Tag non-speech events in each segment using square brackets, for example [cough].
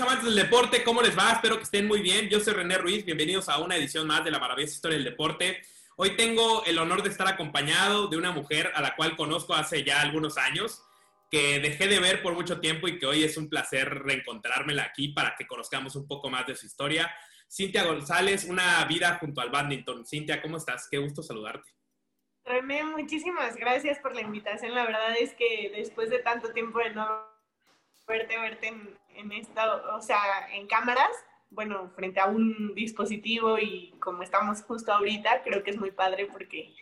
queridos amantes del deporte, ¿cómo les va? Espero que estén muy bien. Yo soy René Ruiz, bienvenidos a una edición más de la maravillosa historia del deporte. Hoy tengo el honor de estar acompañado de una mujer a la cual conozco hace ya algunos años, que dejé de ver por mucho tiempo y que hoy es un placer reencontrármela aquí para que conozcamos un poco más de su historia. Cintia González, una vida junto al badminton. Cintia, ¿cómo estás? Qué gusto saludarte. René, muchísimas gracias por la invitación. La verdad es que después de tanto tiempo de no verte, verte en, en esta, o sea, en cámaras, bueno, frente a un dispositivo y como estamos justo ahorita, creo que es muy padre porque,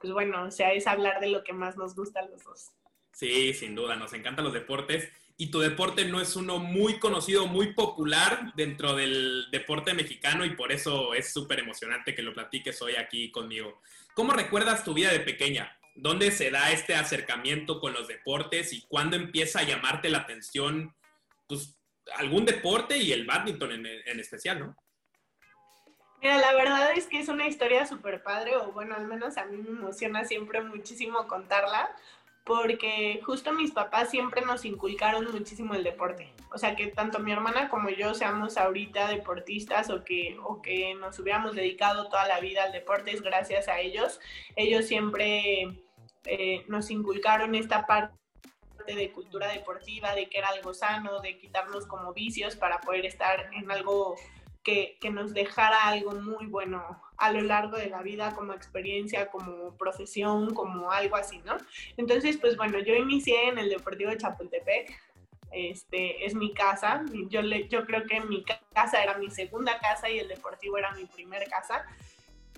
pues bueno, o sea, es hablar de lo que más nos gusta a los dos. Sí, sin duda, nos encantan los deportes y tu deporte no es uno muy conocido, muy popular dentro del deporte mexicano y por eso es súper emocionante que lo platiques hoy aquí conmigo. ¿Cómo recuerdas tu vida de pequeña? ¿Dónde se da este acercamiento con los deportes y cuándo empieza a llamarte la atención pues, algún deporte y el badminton en, especial, ¿no? Mira, la verdad es que es una historia súper padre, o bueno, al menos a mí me emociona siempre muchísimo contarla, porque justo mis papás siempre nos inculcaron muchísimo el deporte. O sea, que tanto mi hermana como yo seamos ahorita deportistas o que, o que nos hubiéramos dedicado toda la vida al deporte es gracias a ellos. Ellos siempre eh, nos inculcaron esta parte de cultura deportiva, de que era algo sano, de quitarnos como vicios para poder estar en algo que, que, nos dejara algo muy bueno a lo largo de la vida como experiencia, como profesión, como algo así, ¿no? Entonces, pues bueno, yo inicié en el Deportivo de Chapultepec, este, es mi casa, yo, le, yo creo que mi casa era mi segunda casa y el Deportivo era mi primer casa.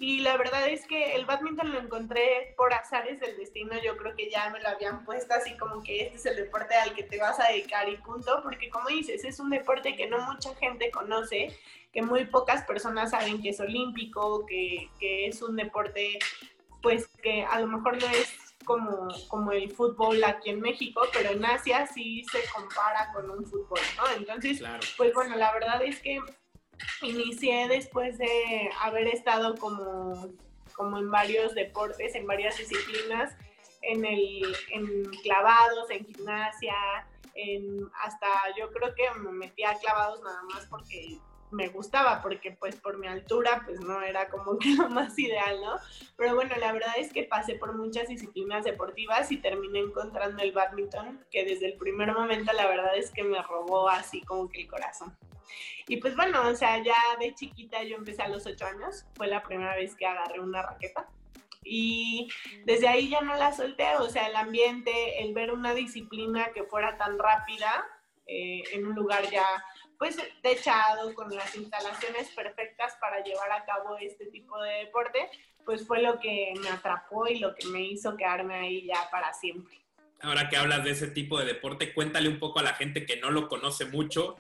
Y la verdad es que el badminton lo encontré por azares del destino. Yo creo que ya me lo habían puesto así como que este es el deporte al que te vas a dedicar y punto. Porque como dices, es un deporte que no mucha gente conoce, que muy pocas personas saben que es olímpico, que, que es un deporte pues que a lo mejor no es como, como el fútbol aquí en México, pero en Asia sí se compara con un fútbol, ¿no? Entonces, pues bueno, la verdad es que inicié después de haber estado como, como en varios deportes, en varias disciplinas, en, el, en clavados, en gimnasia, en, hasta yo creo que me metí a clavados nada más porque me gustaba porque pues por mi altura pues no era como que [laughs] lo más ideal, ¿no? Pero bueno, la verdad es que pasé por muchas disciplinas deportivas y terminé encontrando el badminton, que desde el primer momento la verdad es que me robó así como que el corazón. Y pues bueno, o sea, ya de chiquita yo empecé a los ocho años, fue la primera vez que agarré una raqueta. Y desde ahí ya no la solté, o sea, el ambiente, el ver una disciplina que fuera tan rápida, eh, en un lugar ya pues techado, con las instalaciones perfectas para llevar a cabo este tipo de deporte, pues fue lo que me atrapó y lo que me hizo quedarme ahí ya para siempre. Ahora que hablas de ese tipo de deporte, cuéntale un poco a la gente que no lo conoce mucho,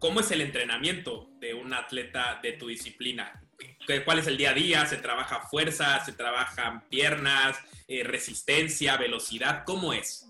¿cómo es el entrenamiento de un atleta de tu disciplina? ¿Cuál es el día a día? ¿Se trabaja fuerza? ¿Se trabajan piernas? Eh, ¿Resistencia? ¿Velocidad? ¿Cómo es?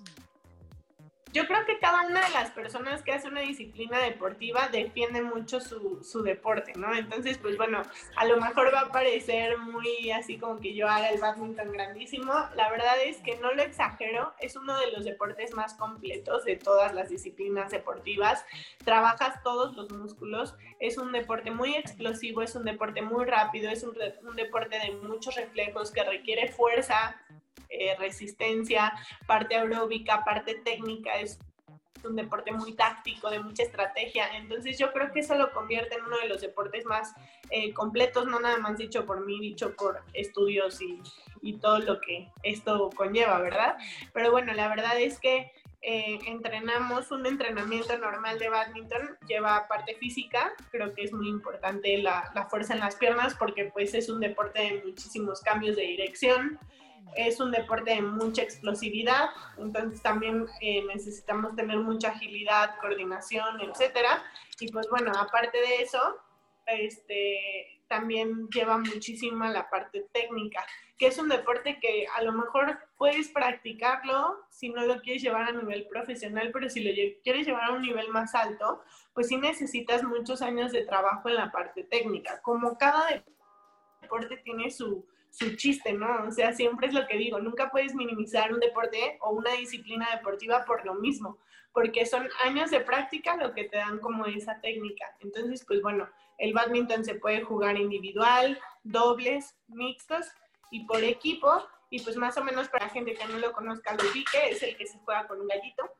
Yo creo que cada una de las personas que hace una disciplina deportiva defiende mucho su, su, deporte, ¿no? Entonces, pues bueno, a lo mejor va a parecer muy así como que yo haga el badminton grandísimo. La verdad es que no lo exagero, es uno de los deportes más completos de todas las disciplinas deportivas. Trabajas todos los músculos, es un deporte muy explosivo, es un deporte muy rápido, es un, un deporte de muchos reflejos que requiere fuerza, eh, resistencia, parte aeróbica, parte técnica, es un deporte muy táctico, de mucha estrategia. Entonces yo creo que eso lo convierte en uno de los deportes más eh, completos, no nada más dicho por mí, dicho por estudios y, todo lo que esto conlleva, ¿verdad? Pero bueno, la verdad es que eh, entrenamos un entrenamiento normal de badminton, lleva parte física, creo que es muy importante la, la fuerza en las piernas porque pues es un deporte de muchísimos cambios de dirección, es un deporte de mucha explosividad, entonces también eh, necesitamos tener mucha agilidad, coordinación, etcétera. Y pues bueno, aparte de eso, este, también lleva muchísima la parte técnica, que es un deporte que a lo mejor puedes practicarlo si no lo quieres llevar a nivel profesional, pero si lo quieres llevar a un nivel más alto, pues sí necesitas muchos años de trabajo en la parte técnica. Como cada deporte tiene su, su chiste, ¿no? O sea, siempre es lo que digo, nunca puedes minimizar un deporte o una disciplina deportiva por lo mismo, porque son años de práctica lo que te dan como esa técnica. Entonces, pues bueno, el badminton se puede jugar individual, dobles, mixtos y por equipo. Y pues más o menos para la gente que no lo conozca, lo ubique, es el que se juega con un gallito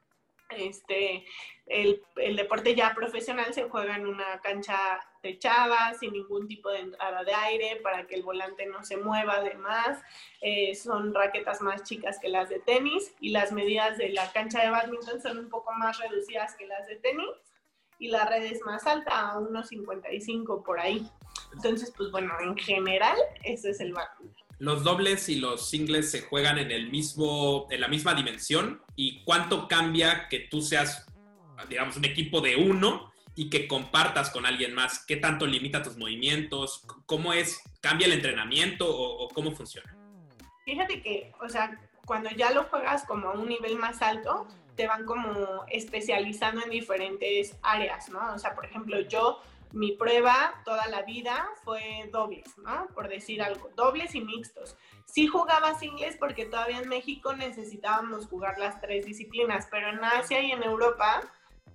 este, el, el, deporte ya profesional se juega en una cancha techada, sin ningún tipo de entrada de aire, para que el volante no se mueva además. Eh, son raquetas más chicas que las de tenis y las medidas de la cancha de badminton son un poco más reducidas que las de tenis y la red es más alta, a unos 55 por ahí. Entonces, pues bueno, en general, ese es el badminton los dobles y los singles se juegan en el mismo, en la misma dimensión y cuánto cambia que tú seas, digamos, un equipo de uno y que compartas con alguien más. ¿Qué tanto limita tus movimientos? ¿Cómo es? ¿Cambia el entrenamiento o, cómo funciona? Fíjate que, o sea, cuando ya lo juegas como a un nivel más alto, te van como especializando en diferentes áreas, ¿no? O sea, por ejemplo, yo mi prueba toda la vida fue dobles, ¿no? Por decir algo, dobles y mixtos. Sí jugaba singles porque todavía en México necesitábamos jugar las tres disciplinas, pero en Asia y en Europa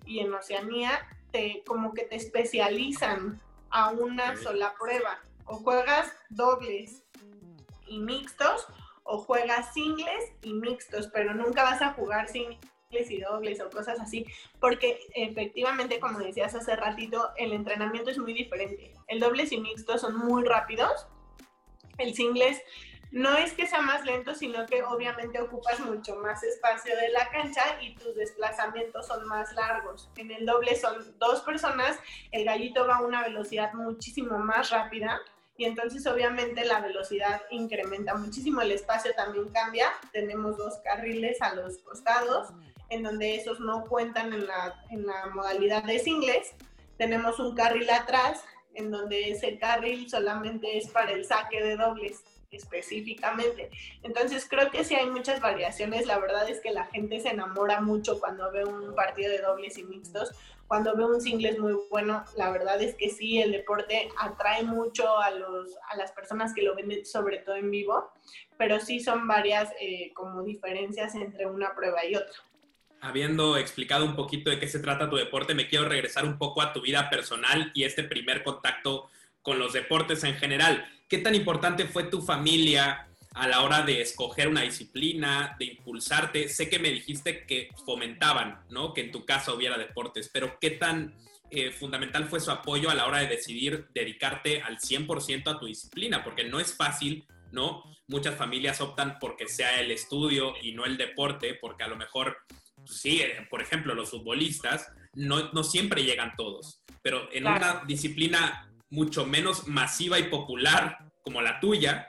y en Oceanía te como que te especializan a una sola prueba. O juegas dobles y mixtos o juegas singles y mixtos, pero nunca vas a jugar singles y dobles o cosas así, porque efectivamente, como decías hace ratito, el entrenamiento es muy diferente. El dobles y mixtos son muy rápidos, el singles no es que sea más lento, sino que obviamente ocupas mucho más espacio de la cancha y tus desplazamientos son más largos. En el doble son dos personas, el gallito va a una velocidad muchísimo más rápida y entonces obviamente la velocidad incrementa muchísimo, el espacio también cambia, tenemos dos carriles a los costados en donde esos no cuentan en la, en la modalidad de singles. Tenemos un carril atrás, en donde ese carril solamente es para el saque de dobles específicamente. Entonces creo que sí hay muchas variaciones. La verdad es que la gente se enamora mucho cuando ve un partido de dobles y mixtos. Cuando ve un singles muy bueno, la verdad es que sí, el deporte atrae mucho a, los, a las personas que lo ven sobre todo en vivo, pero sí son varias eh, como diferencias entre una prueba y otra habiendo explicado un poquito de qué se trata tu deporte, me quiero regresar un poco a tu vida personal y este primer contacto con los deportes en general. ¿Qué tan importante fue tu familia a la hora de escoger una disciplina, de impulsarte? Sé que me dijiste que fomentaban, ¿no? Que en tu casa hubiera deportes, pero ¿qué tan eh, fundamental fue su apoyo a la hora de decidir dedicarte al 100% a tu disciplina? Porque no es fácil, ¿no? Muchas familias optan porque sea el estudio y no el deporte, porque a lo mejor sí, eh, por ejemplo, los futbolistas, no, no siempre llegan todos, pero en una disciplina mucho menos masiva y popular como la tuya,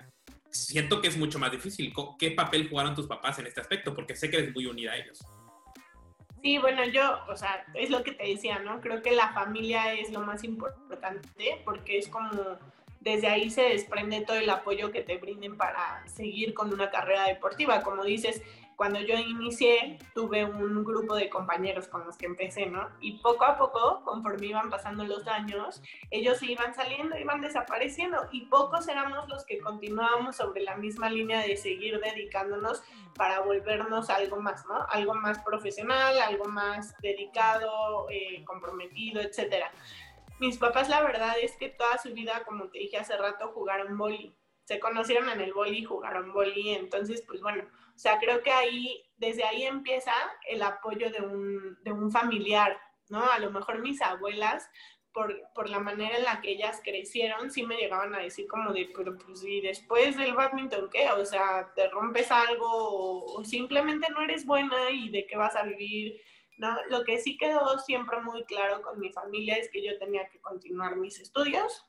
siento que es mucho más difícil. ¿Qué papel jugaron tus papás en este aspecto? Porque sé que eres muy unida a ellos. Sí, bueno, yo, o sea, es lo que te decía, ¿no? Creo que la familia es lo más importante porque es como desde ahí se desprende todo el apoyo que te brinden para seguir con una carrera deportiva. Como dices, cuando yo inicié, tuve un grupo de compañeros con los que empecé, ¿no? Y poco a poco, conforme iban pasando los años, ellos iban saliendo, iban desapareciendo y pocos éramos los que continuábamos sobre la misma línea de seguir dedicándonos para volvernos algo más, ¿no? Algo más profesional, algo más dedicado, eh, comprometido, etcétera. Mis papás, la verdad es que toda su vida, como te dije hace rato, jugaron boli. Se conocieron en el boli, jugaron boli, entonces, pues bueno, sea, creo que ahí, desde ahí empieza el apoyo de un, de un familiar, ¿no? A lo mejor mis abuelas, por, por, la manera en la que ellas crecieron, sí me llegaban a decir como de, pero pues y después del badminton, ¿qué? O sea, te rompes algo o, o, simplemente no eres buena y de qué vas a vivir, ¿no? Lo que sí quedó siempre muy claro con mi familia es que yo tenía que continuar mis estudios,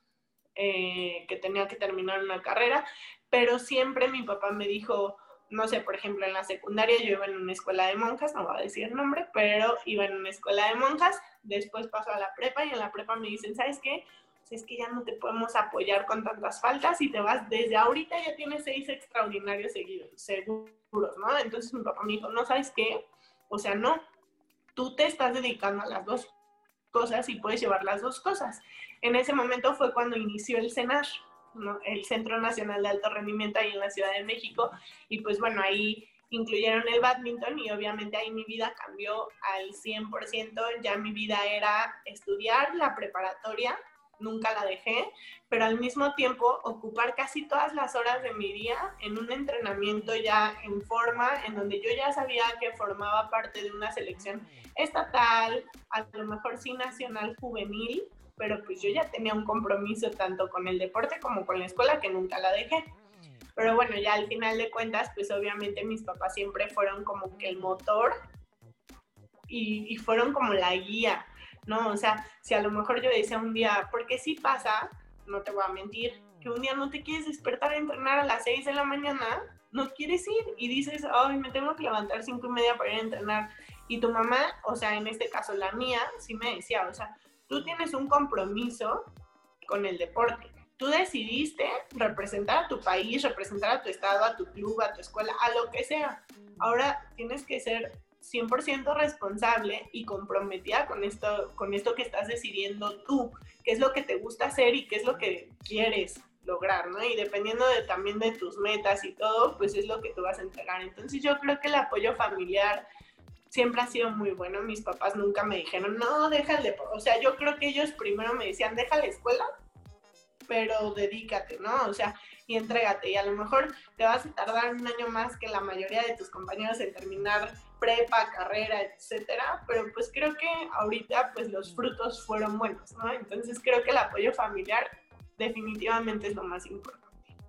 eh, que tenía que terminar una carrera, pero siempre mi papá me dijo, no sé, por ejemplo, en la secundaria yo iba en una escuela de monjas, no voy a decir el nombre, pero iba en una escuela de monjas, después pasó a la prepa y en la prepa me dicen, ¿sabes qué? Es que ya no te podemos apoyar con tantas faltas y te vas, desde ahorita ya tienes seis extraordinarios seguidos, seguros, ¿no? Entonces mi papá me dijo, no, ¿sabes qué? O sea, no, tú te estás dedicando a las dos cosas y puedes llevar las dos cosas. En ese momento fue cuando inició el CENAR, el Centro Nacional de Alto Rendimiento ahí en la Ciudad de México. Y pues bueno, ahí incluyeron el badminton y obviamente ahí mi vida cambió al 100%. Ya mi vida era estudiar la preparatoria, nunca la dejé, pero al mismo tiempo ocupar casi todas las horas de mi día en un entrenamiento ya en forma, en donde yo ya sabía que formaba parte de una selección estatal, a lo mejor sí nacional juvenil, pero pues yo ya tenía un compromiso tanto con el deporte como con la escuela que nunca la dejé. Pero bueno, ya al final de cuentas, pues obviamente mis papás siempre fueron como que el motor y, fueron como la guía, ¿no? O sea, si a lo mejor yo decía un día, porque sí pasa, no te voy a mentir, que un día no te quieres despertar a entrenar a las 6 de la mañana, no quieres ir y dices, ay, me tengo que levantar cinco y media para ir a entrenar. Y tu mamá, o sea, en este caso la mía, sí me decía, o sea, tú tienes un compromiso con el deporte. Tú decidiste representar a tu país, representar a tu estado, a tu club, a tu escuela, a lo que sea. Ahora tienes que ser 100% responsable y comprometida con esto, con esto que estás decidiendo tú, qué es lo que te gusta hacer y qué es lo que quieres lograr, ¿no? Y dependiendo de, también de tus metas y todo, pues es lo que tú vas a entregar. Entonces yo creo que el apoyo familiar siempre ha sido muy bueno. Mis papás nunca me dijeron, no, déjale, o sea, yo creo que ellos primero me decían, deja la escuela, pero dedícate, ¿no? O sea, y entrégate. Y a lo mejor te vas a tardar un año más que la mayoría de tus compañeros en terminar prepa, carrera, etcétera, pero pues creo que ahorita pues los frutos fueron buenos, ¿no? Entonces creo que el apoyo familiar definitivamente es lo más importante.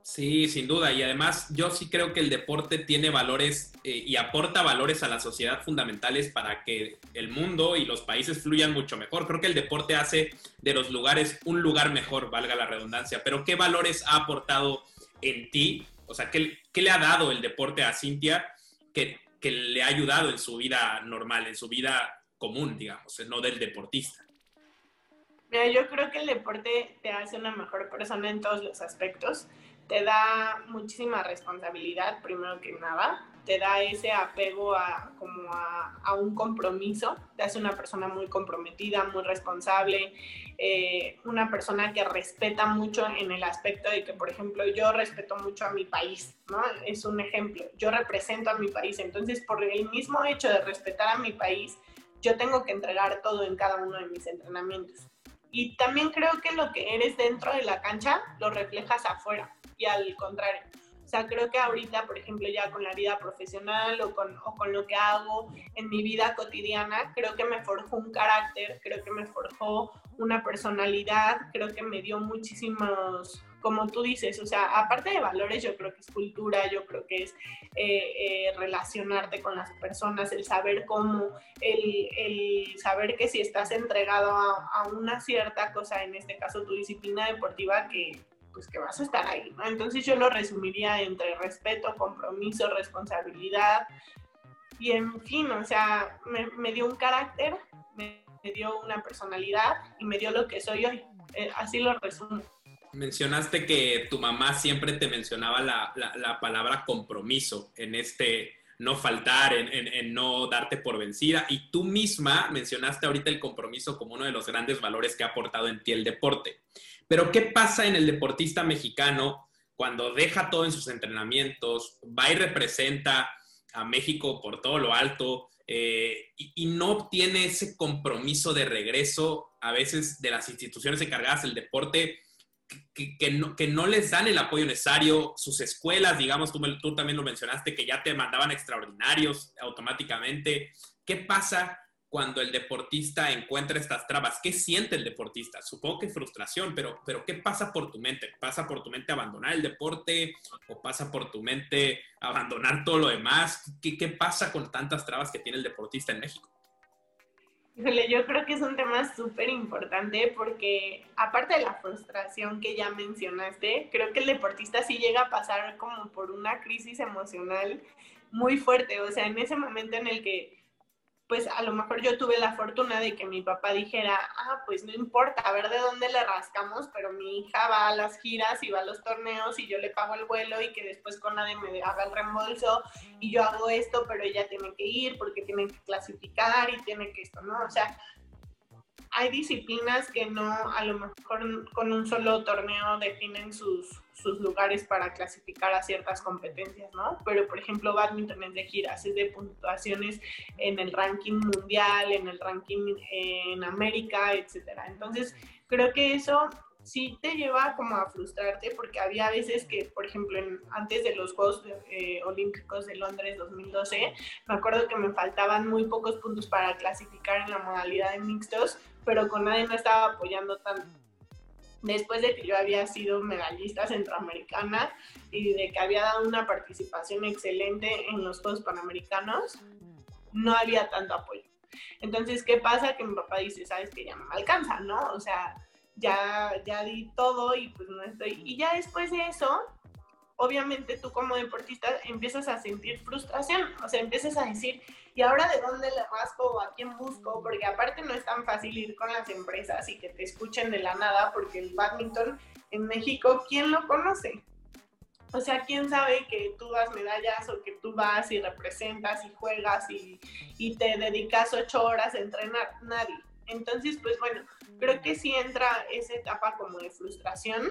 Sí, sin duda. Y además yo sí creo que el deporte tiene valores eh, y aporta valores a la sociedad fundamentales para que el mundo y los países fluyan mucho mejor. Creo que el deporte hace de los lugares un lugar mejor, valga la redundancia. Pero ¿qué valores ha aportado en ti? O sea, ¿qué, le ha dado el deporte a Cintia que que le ha ayudado en su vida normal, en su vida común, digamos, no del deportista? Mira, yo creo que el deporte te hace una mejor persona en todos los aspectos. Te da muchísima responsabilidad, primero que nada. Te da ese apego a, como a, un compromiso. Te hace una persona muy comprometida, muy responsable. Eh, una persona que respeta mucho en el aspecto de que, por ejemplo, yo respeto mucho a mi país, ¿no? Es un ejemplo. Yo represento a mi país, entonces por el mismo hecho de respetar a mi país, yo tengo que entregar todo en cada uno de mis entrenamientos. Y también creo que lo que eres dentro de la cancha lo reflejas afuera y al contrario. Sea, creo que ahorita, por ejemplo, ya con la vida profesional o con, o con lo que hago en mi vida cotidiana, creo que me forjó un carácter, creo que me forjó una personalidad, creo que me dio muchísimos, como tú dices, o sea, aparte de valores, yo creo que es cultura, yo creo que es eh, eh, relacionarte con las personas, el saber cómo, el, el saber que si estás entregado a, una cierta cosa, en este caso tu disciplina deportiva, que, pues que vas a estar ahí. Entonces yo lo resumiría entre respeto, compromiso, responsabilidad y en fin, o sea, me, dio un carácter, me, dio una personalidad y me dio lo que soy hoy. Eh, así lo resumo. Mencionaste que tu mamá siempre te mencionaba la, la, palabra compromiso en este no faltar, en, en, no darte por vencida. Y tú misma mencionaste ahorita el compromiso como uno de los grandes valores que ha aportado en ti el deporte. Pero ¿qué pasa en el deportista mexicano cuando deja todo en sus entrenamientos, va y representa a México por todo lo alto eh, y, no obtiene ese compromiso de regreso a veces de las instituciones encargadas del deporte? Que, no, que, no, les dan el apoyo necesario, sus escuelas, digamos, tú, tú también lo mencionaste, que ya te mandaban extraordinarios automáticamente. ¿Qué pasa cuando el deportista encuentra estas trabas? ¿Qué siente el deportista? Supongo que frustración, pero, pero ¿qué pasa por tu mente? ¿Pasa por tu mente abandonar el deporte o pasa por tu mente abandonar todo lo demás? ¿Qué, qué pasa con tantas trabas que tiene el deportista en México? Yo creo que es un tema súper importante porque aparte de la frustración que ya mencionaste, creo que el deportista sí llega a pasar como por una crisis emocional muy fuerte, o sea, en ese momento en el que pues a lo mejor yo tuve la fortuna de que mi papá dijera, ah, pues no importa, a ver de dónde le rascamos, pero mi hija va a las giras y va a los torneos y yo le pago el vuelo y que después con nadie me haga el reembolso y yo hago esto, pero ella tiene que ir porque tiene que clasificar y tiene que esto, ¿no? O sea, hay disciplinas que no, a lo mejor con un solo torneo definen sus, sus lugares para clasificar a ciertas competencias, ¿no? Pero, por ejemplo, badminton es de giras, es de puntuaciones en el ranking mundial, en el ranking en América, etcétera. Entonces, creo que eso sí te lleva como a frustrarte porque había veces que, por ejemplo, antes de los Juegos eh, Olímpicos de Londres 2012, me acuerdo que me faltaban muy pocos puntos para clasificar en la modalidad de mixtos, pero con nadie no estaba apoyando tanto. Después de que yo había sido medallista centroamericana y de que había dado una participación excelente en los Juegos Panamericanos, no había tanto apoyo. Entonces, ¿qué pasa? Que mi papá dice, sabes que ya no me alcanza, ¿no? O sea, ya, ya di todo y pues no estoy. Y ya después de eso, obviamente tú como deportista empiezas a sentir frustración, o sea, empiezas a decir, ¿y ahora de dónde le rasco o a quién busco? Porque aparte no es tan fácil ir con las empresas y que te escuchen de la nada, porque el badminton en México, ¿quién lo conoce? O sea, ¿quién sabe que tú das medallas o que tú vas y representas y juegas y, y te dedicas ocho horas a entrenar? Nadie. Entonces, pues bueno, creo que sí entra esa etapa como de frustración.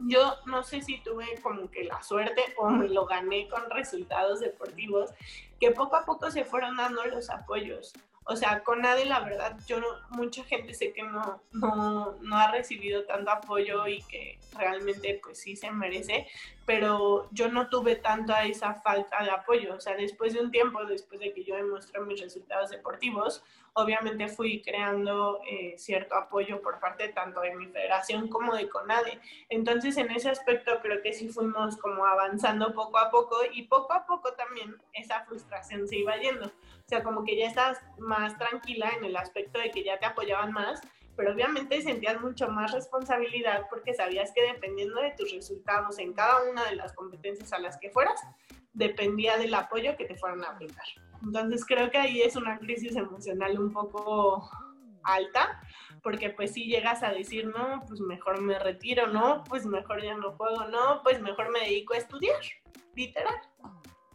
Yo no sé si tuve como que la suerte o me lo gané con resultados deportivos, que poco a poco se fueron dando los apoyos. O sea, con nadie, la verdad, yo no, mucha gente sé que no, no, no ha recibido tanto apoyo y que realmente pues sí se merece, pero yo no tuve tanto a esa falta de apoyo. O sea, después de un tiempo, después de que yo demostré mis resultados deportivos, obviamente fui creando eh, cierto apoyo por parte tanto de mi federación como de CONADE. Entonces, en ese aspecto creo que sí fuimos como avanzando poco a poco y poco a poco también esa frustración se iba yendo. Sea, como que ya estás más tranquila en el aspecto de que ya te apoyaban más pero obviamente sentías mucho más responsabilidad porque sabías que dependiendo de tus resultados en cada una de las competencias a las que fueras, dependía del apoyo que te fueran a brindar. Entonces creo que ahí es una crisis emocional un poco alta, porque pues si llegas a decir, no, pues mejor me retiro, no, pues mejor ya no juego, no, pues mejor me dedico a estudiar, literal.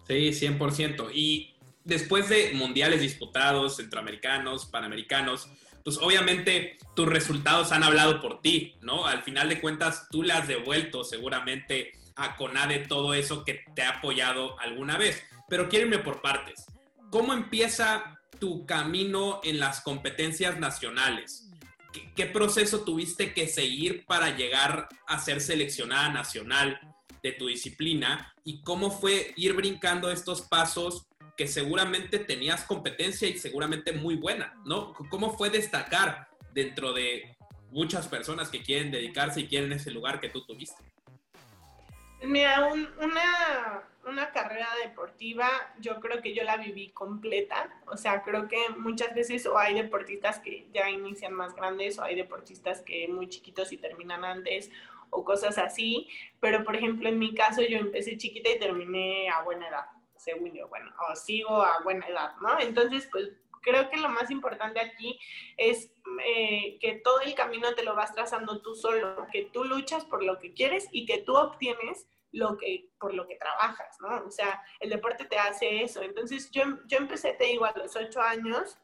Sí, 100%. Y después de mundiales disputados, centroamericanos, panamericanos, pues obviamente tus resultados han hablado por ti, ¿no? Al final de cuentas, tú le has devuelto seguramente a CONADE todo eso que te ha apoyado alguna vez. Pero quiero irme por partes. ¿Cómo empieza tu camino en las competencias nacionales? ¿Qué, ¿Qué, proceso tuviste que seguir para llegar a ser seleccionada nacional de tu disciplina? ¿Y cómo fue ir brincando estos pasos que seguramente tenías competencia y seguramente muy buena, ¿no? ¿Cómo fue destacar dentro de muchas personas que quieren dedicarse y quieren ese lugar que tú tuviste? Mira, una, una carrera deportiva, yo creo que yo la viví completa. O sea, creo que muchas veces o hay deportistas que ya inician más grandes o hay deportistas que muy chiquitos y terminan antes o cosas así. Pero, por ejemplo, en mi caso yo empecé chiquita y terminé a buena edad según yo, bueno, o sigo a buena edad, ¿no? Entonces, pues creo que lo más importante aquí es eh, que todo el camino te lo vas trazando tú solo, que tú luchas por lo que quieres y que tú obtienes lo que, por lo que trabajas, ¿no? O sea, el deporte te hace eso. Entonces, yo, yo empecé, te digo, a los ocho años,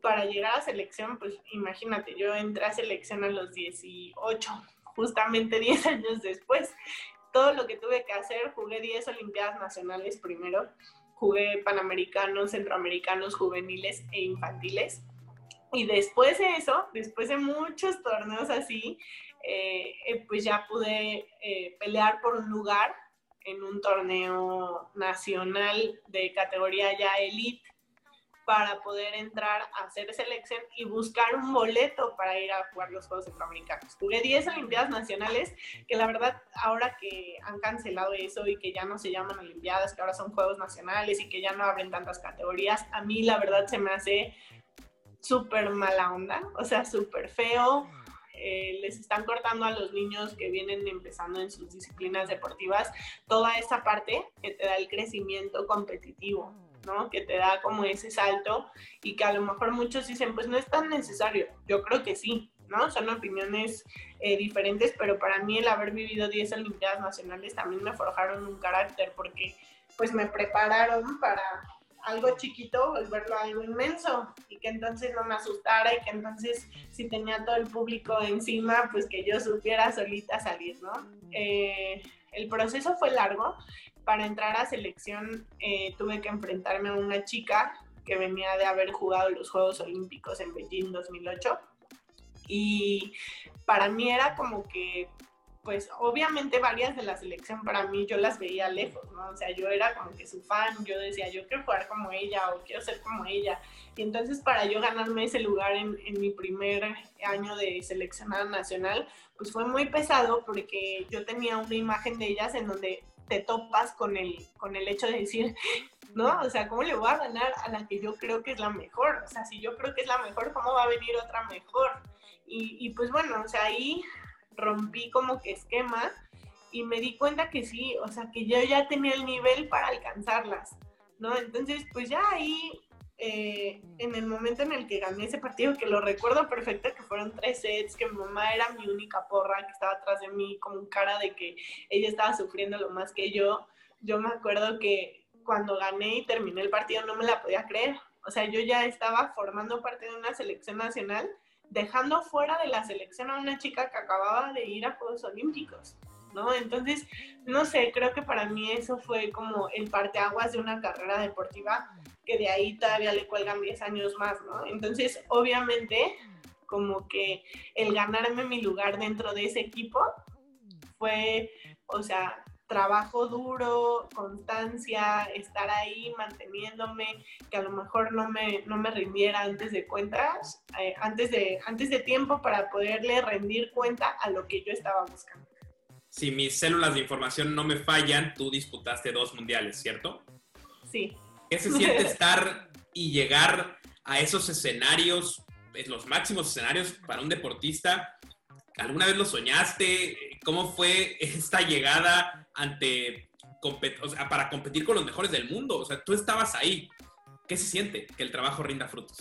para llegar a selección, pues imagínate, yo entré a selección a los 18, justamente [laughs] 10 años después todo lo que tuve que hacer, jugué 10 Olimpiadas Nacionales primero, jugué Panamericanos, Centroamericanos, juveniles e infantiles. Y después de eso, después de muchos torneos así, eh, eh, pues ya pude eh, pelear por un lugar en un torneo nacional de categoría ya elite para poder entrar a hacer selección y buscar un boleto para ir a jugar los Juegos Centroamericanos. Jugué 10 Olimpiadas Nacionales, que la verdad ahora que han cancelado eso y que ya no se llaman Olimpiadas, que ahora son Juegos Nacionales y que ya no abren tantas categorías, a mí la verdad se me hace súper mala onda, o sea, súper feo. Eh, les están cortando a los niños que vienen empezando en sus disciplinas deportivas toda esa parte que te da el crecimiento competitivo que te da como ese salto y que a lo mejor muchos dicen, pues no es tan necesario. Yo creo que sí, ¿no? Son opiniones eh, diferentes, pero para mí el haber vivido 10 Olimpiadas Nacionales también me forjaron un carácter porque pues me prepararon para algo chiquito volverlo algo inmenso y que entonces no me asustara y que entonces si tenía todo el público encima, pues que yo supiera solita salir, ¿no? Eh, el proceso fue largo. Para entrar a selección eh, tuve que enfrentarme a una chica que venía de haber jugado los Juegos Olímpicos en Beijing 2008 y para mí era como que pues obviamente varias de la selección para mí yo las veía lejos, ¿no? O sea, yo era como que su fan, yo decía, yo quiero jugar como ella o quiero ser como ella. Y entonces para yo ganarme ese lugar en, en mi primer año de seleccionada nacional, pues fue muy pesado porque yo tenía una imagen de ellas en donde te topas con el, con el hecho de decir, [laughs] ¿no? O sea, ¿cómo le voy a ganar a la que yo creo que es la mejor? O sea, si yo creo que es la mejor, ¿cómo va a venir otra mejor? Y, y pues bueno, o sea, ahí rompí como que esquema y me di cuenta que sí, o sea, que yo ya tenía el nivel para alcanzarlas, ¿no? Entonces, pues ya ahí, eh, en el momento en el que gané ese partido, que lo recuerdo perfecto, que fueron tres sets, que mi mamá era mi única porra, que estaba atrás de mí con cara de que ella estaba sufriendo lo más que yo, yo me acuerdo que cuando gané y terminé el partido no me la podía creer. O sea, yo ya estaba formando parte de una selección nacional dejando fuera de la selección a una chica que acababa de ir a Juegos Olímpicos, ¿no? Entonces, no sé, creo que para mí eso fue como el parteaguas de una carrera deportiva que de ahí todavía le cuelgan 10 años más, ¿no? Entonces, obviamente, como que el ganarme mi lugar dentro de ese equipo fue, o sea, trabajo duro, constancia, estar ahí manteniéndome, que a lo mejor no me, no me rindiera antes de cuentas, eh, antes, de, antes de tiempo para poderle rendir cuenta a lo que yo estaba buscando. Si mis células de información no me fallan, tú disputaste dos mundiales, ¿cierto? Sí. ¿Qué se siente estar y llegar a esos escenarios, los máximos escenarios para un deportista? ¿Alguna vez lo soñaste? ¿Cómo fue esta llegada ante, o sea, para competir con los mejores del mundo. O sea, tú estabas ahí. ¿Qué se siente que el trabajo rinda frutos?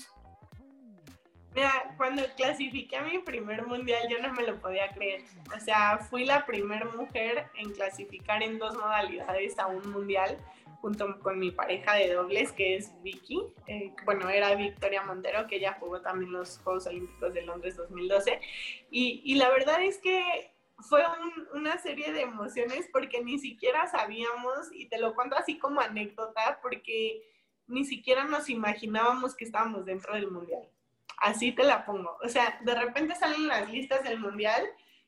Mira, cuando clasifiqué a mi primer mundial yo no me lo podía creer. O sea, fui la primera mujer en clasificar en dos modalidades a un mundial junto con mi pareja de dobles, que es Vicky. Eh, bueno, era Victoria Montero, que ella jugó también los Juegos Olímpicos de Londres 2012. Y, y la verdad es que fue una serie de emociones porque ni siquiera sabíamos, y te lo cuento así como anécdota, porque ni siquiera nos imaginábamos que estábamos dentro del mundial. Así te la pongo. O sea, de repente salen las listas del mundial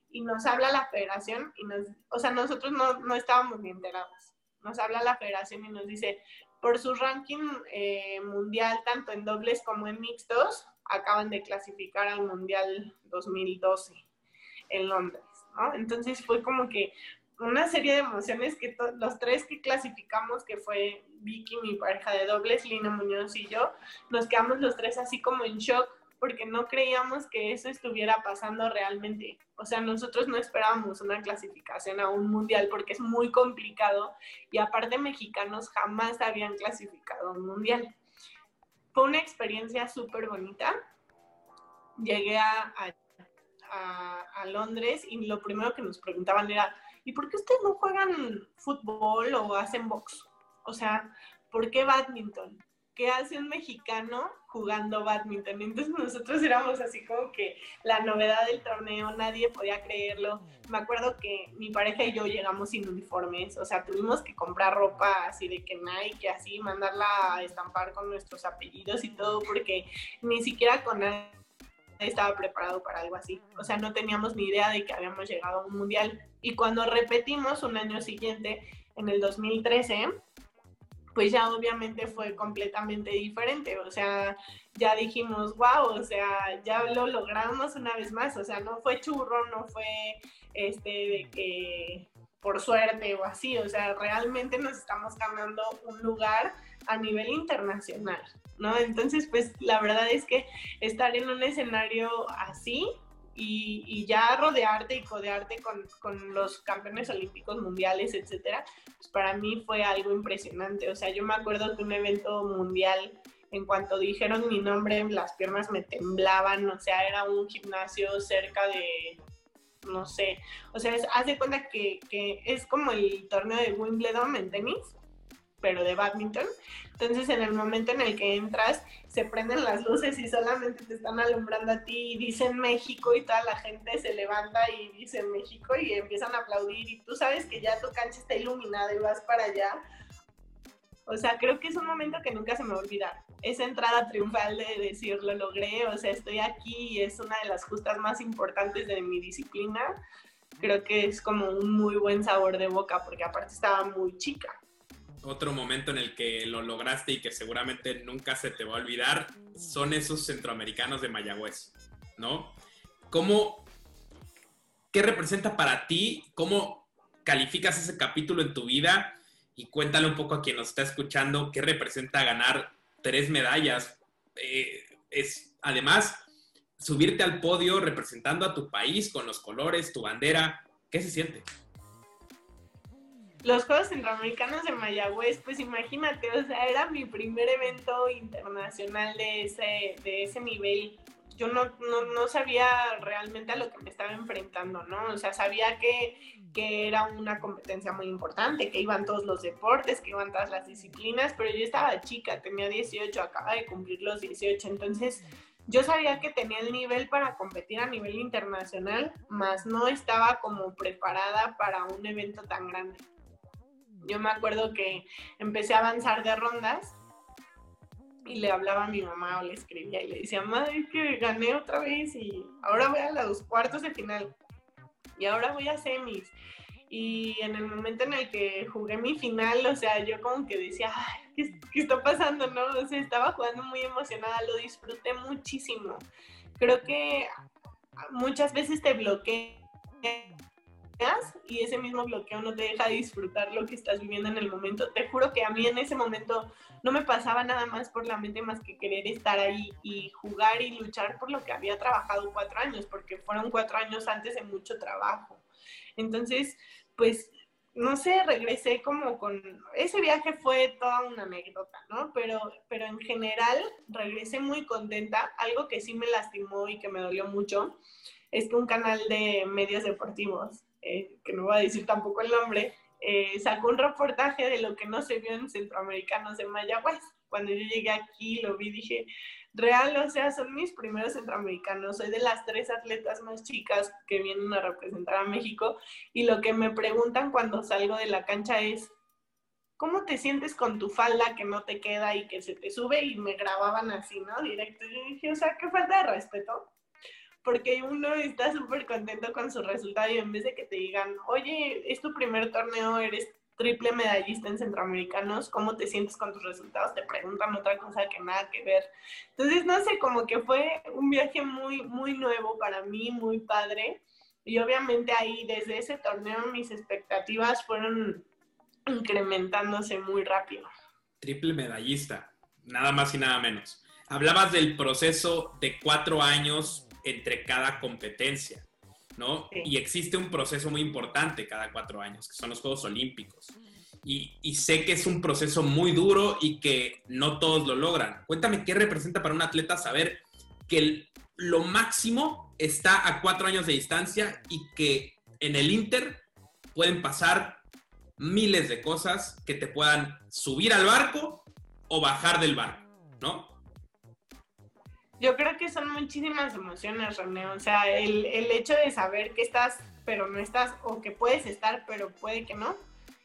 y nos habla la federación y nos, o sea, nosotros no, no estábamos ni enterados. Nos habla la federación y nos dice, por su ranking eh, mundial, tanto en dobles como en mixtos, acaban de clasificar al mundial 2012 en Londres. Entonces fue como que una serie de emociones que los tres que clasificamos, que fue Vicky, mi pareja de dobles, Lina Muñoz y yo, nos quedamos los tres así como en shock porque no creíamos que eso estuviera pasando realmente. O sea, nosotros no esperábamos una clasificación a un mundial porque es muy complicado y aparte mexicanos jamás habían clasificado a un mundial. Fue una experiencia súper bonita. Llegué a a, Londres y lo primero que nos preguntaban era, ¿y por qué ustedes no juegan fútbol o hacen box? O sea, ¿por qué badminton? ¿Qué hace un mexicano jugando badminton? Entonces nosotros éramos así como que la novedad del torneo, nadie podía creerlo. Me acuerdo que mi pareja y yo llegamos sin uniformes, o sea, tuvimos que comprar ropa así de que Nike, así, mandarla a estampar con nuestros apellidos y todo, porque ni siquiera con estaba preparado para algo así. O sea, no teníamos ni idea de que habíamos llegado a un mundial. Y cuando repetimos un año siguiente, en el 2013, pues ya obviamente fue completamente diferente. O sea, ya dijimos, wow, o sea, ya lo logramos una vez más. O sea, no fue churro, no fue este de que por suerte o así. O sea, realmente nos estamos ganando un lugar a nivel internacional. ¿no? Entonces, pues la verdad es que estar en un escenario así y, ya rodearte y codearte con, con, los campeones olímpicos mundiales, etcétera, pues para mí fue algo impresionante. O sea, yo me acuerdo que un evento mundial, en cuanto dijeron mi nombre, las piernas me temblaban, o sea, era un gimnasio cerca de, no sé, o sea, haz de cuenta que, que es como el torneo de Wimbledon en tenis, pero de badminton. Entonces, en el momento en el que entras, se prenden las luces y solamente te están alumbrando a ti y dicen México y toda la gente se levanta y dice México y empiezan a aplaudir y tú sabes que ya tu cancha está iluminada y vas para allá. O sea, creo que es un momento que nunca se me va a olvidar. Esa entrada triunfal de decir, lo logré, o sea, estoy aquí y es una de las justas más importantes de mi disciplina. Creo que es como un muy buen sabor de boca porque aparte estaba muy chica otro momento en el que lo lograste y que seguramente nunca se te va a olvidar son esos centroamericanos de Mayagüez, ¿no? ¿Cómo, qué representa para ti? ¿Cómo calificas ese capítulo en tu vida? Y cuéntale un poco a quien nos está escuchando qué representa ganar tres medallas. Eh, es además subirte al podio representando a tu país con los colores, tu bandera. ¿Qué se siente? Los Juegos Centroamericanos de Mayagüez, pues imagínate, o sea, era mi primer evento internacional de ese, de ese nivel. Yo no, no, sabía realmente a lo que me estaba enfrentando, ¿no? O sea, sabía que, que era una competencia muy importante, que iban todos los deportes, que iban todas las disciplinas, pero yo estaba chica, tenía 18, acaba de cumplir los 18, entonces yo sabía que tenía el nivel para competir a nivel internacional, más no estaba como preparada para un evento tan grande. Yo me acuerdo que empecé a avanzar de rondas y le hablaba a mi mamá o le escribía y le decía, madre, que gané otra vez y ahora voy a los cuartos de final y ahora voy a semis. Y en el momento en el que jugué mi final, o sea, yo como que decía, ¿qué, ¿qué, está pasando? No, o sea, estaba jugando muy emocionada, lo disfruté muchísimo. Creo que muchas veces te bloqueé y ese mismo bloqueo no te deja disfrutar lo que estás viviendo en el momento. Te juro que a mí en ese momento no me pasaba nada más por la mente más que querer estar ahí y jugar y luchar por lo que había trabajado cuatro años, porque fueron cuatro años antes de mucho trabajo. Entonces, pues, no sé, regresé como con... Ese viaje fue toda una anécdota, ¿no? Pero, pero en general regresé muy contenta. Algo que sí me lastimó y que me dolió mucho es que un canal de medios deportivos eh, que no voy a decir tampoco el nombre, eh, sacó un reportaje de lo que no se vio en Centroamericanos de Mayagüez. Cuando yo llegué aquí, lo vi, dije, real, o sea, son mis primeros centroamericanos, soy de las tres atletas más chicas que vienen a representar a México y lo que me preguntan cuando salgo de la cancha es, ¿cómo te sientes con tu falda que no te queda y que se te sube? Y me grababan así, ¿no? Directo. Yo dije, o sea, qué falta de respeto porque uno está súper contento con su resultado y en vez de que te digan, oye, es tu primer torneo, eres triple medallista en centroamericanos, ¿cómo te sientes con tus resultados? Te preguntan otra cosa que nada que ver. Entonces, no sé, como que fue un viaje muy, muy nuevo para mí, muy padre. Y obviamente ahí, desde ese torneo, mis expectativas fueron incrementándose muy rápido. Triple medallista, nada más y nada menos. Hablabas del proceso de cuatro años entre cada competencia, ¿no? Y existe un proceso muy importante cada cuatro años, que son los Juegos Olímpicos. Y, sé que es un proceso muy duro y que no todos lo logran. Cuéntame qué representa para un atleta saber que lo máximo está a cuatro años de distancia y que en el Inter pueden pasar miles de cosas que te puedan subir al barco o bajar del barco, ¿no? Yo creo que son muchísimas emociones, René. O sea, el, el hecho de saber que estás, pero no estás, o que puedes estar, pero puede que no,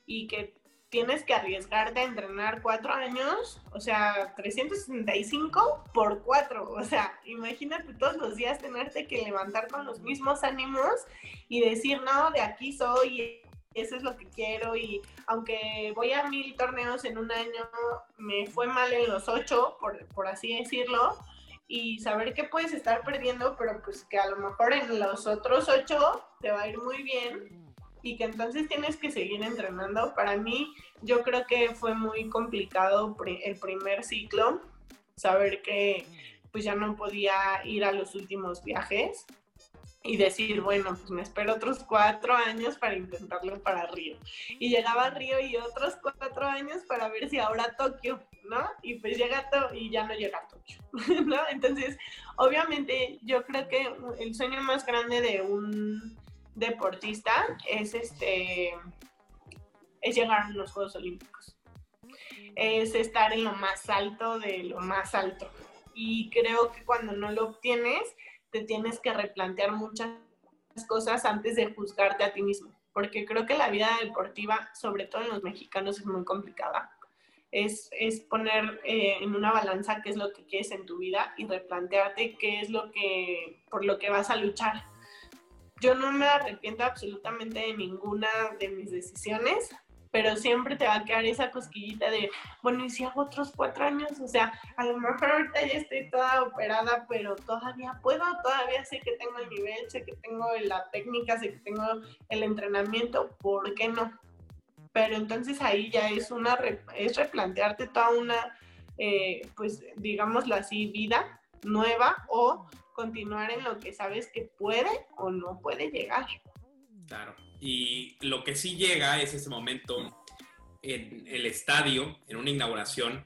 y que tienes que arriesgarte a entrenar cuatro años, o sea, 365 por cuatro. O sea, imagínate todos los días tenerte que levantar con los mismos ánimos y decir, no, de aquí soy, eso es lo que quiero y aunque voy a mil torneos en un año, me fue mal en los ocho, por, por así decirlo, y saber que puedes estar perdiendo, pero pues que a lo mejor en los otros ocho te va a ir muy bien y que entonces tienes que seguir entrenando. Para mí, yo creo que fue muy complicado el primer ciclo, saber que pues ya no podía ir a los últimos viajes y decir, bueno, pues me espero otros cuatro años para intentarlo para Río. Y llegaba a Río y otros cuatro años para ver si ahora Tokio, ¿no? Y pues llega to y ya no llega a Tokio, [laughs] ¿no? Entonces, obviamente, yo creo que el sueño más grande de un deportista es este es llegar a los Juegos Olímpicos. es estar en lo más alto de lo más alto. Y creo que cuando no lo obtienes, te tienes que replantear muchas cosas antes de juzgarte a ti mismo, porque creo que la vida deportiva, sobre todo en los mexicanos, es muy complicada. Es, es poner eh, en una balanza qué es lo que quieres en tu vida y replantearte qué es lo que, por lo que vas a luchar. Yo no me arrepiento absolutamente de ninguna de mis decisiones, pero siempre te va a quedar esa cosquillita de, bueno, ¿y si hago otros cuatro años? O sea, a lo mejor ahorita ya estoy toda operada, pero todavía puedo, todavía sé que tengo el nivel, sé que tengo la técnica, sé que tengo el entrenamiento, ¿por qué no? Pero entonces ahí ya es una, es replantearte toda una, eh, pues digámoslo así, vida nueva o continuar en lo que sabes que puede o no puede llegar. Claro. Y lo que sí llega es ese momento en el estadio, en una inauguración,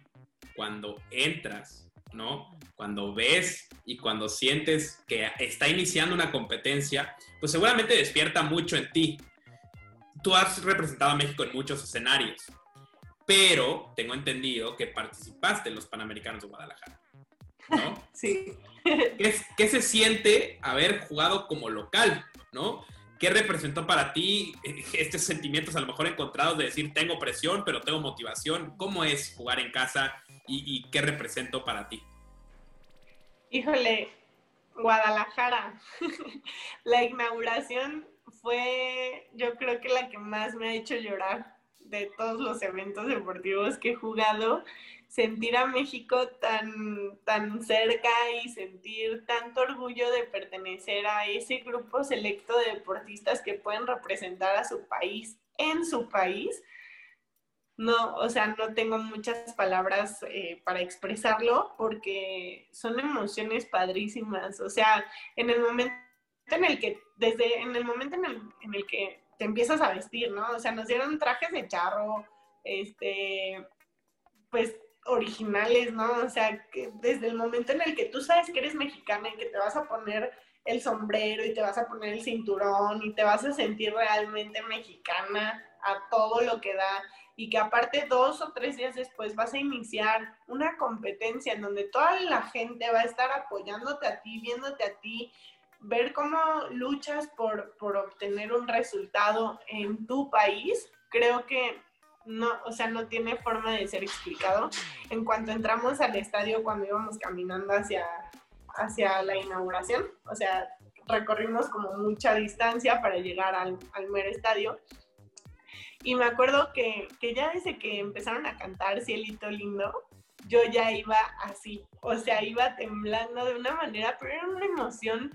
cuando entras, ¿no? Cuando ves y cuando sientes que está iniciando una competencia, pues seguramente despierta mucho en ti. Tú has representado a México en muchos escenarios, pero tengo entendido que participaste en los Panamericanos de Guadalajara, ¿no? [laughs] Sí. ¿Qué, ¿Qué, se siente haber jugado como local, ¿no? ¿Qué representó para ti estos sentimientos a lo mejor encontrados de decir tengo presión, pero tengo motivación? ¿Cómo es jugar en casa y, qué representó para ti? Híjole, Guadalajara. [laughs] la inauguración fue, yo creo que la que más me ha hecho llorar de todos los eventos deportivos que he jugado sentir a México tan, tan cerca y sentir tanto orgullo de pertenecer a ese grupo selecto de deportistas que pueden representar a su país en su país. No, o sea, no tengo muchas palabras eh, para expresarlo porque son emociones padrísimas. O sea, en el momento en el que, desde en el momento en el, en que te empiezas a vestir, ¿no? O sea, nos dieron trajes de charro, este, pues originales, ¿no? O sea, desde el momento en el que tú sabes que eres mexicana y que te vas a poner el sombrero y te vas a poner el cinturón y te vas a sentir realmente mexicana a todo lo que da y que aparte dos o tres días después vas a iniciar una competencia en donde toda la gente va a estar apoyándote a ti, viéndote a ti, ver cómo luchas por, por obtener un resultado en tu país, creo que no, o sea, no tiene forma de ser explicado. En cuanto entramos al estadio, cuando íbamos caminando hacia, hacia la inauguración, o sea, recorrimos como mucha distancia para llegar al, mero estadio. Y me acuerdo que, que ya desde que empezaron a cantar Cielito Lindo, yo ya iba así, o sea, iba temblando de una manera, pero era una emoción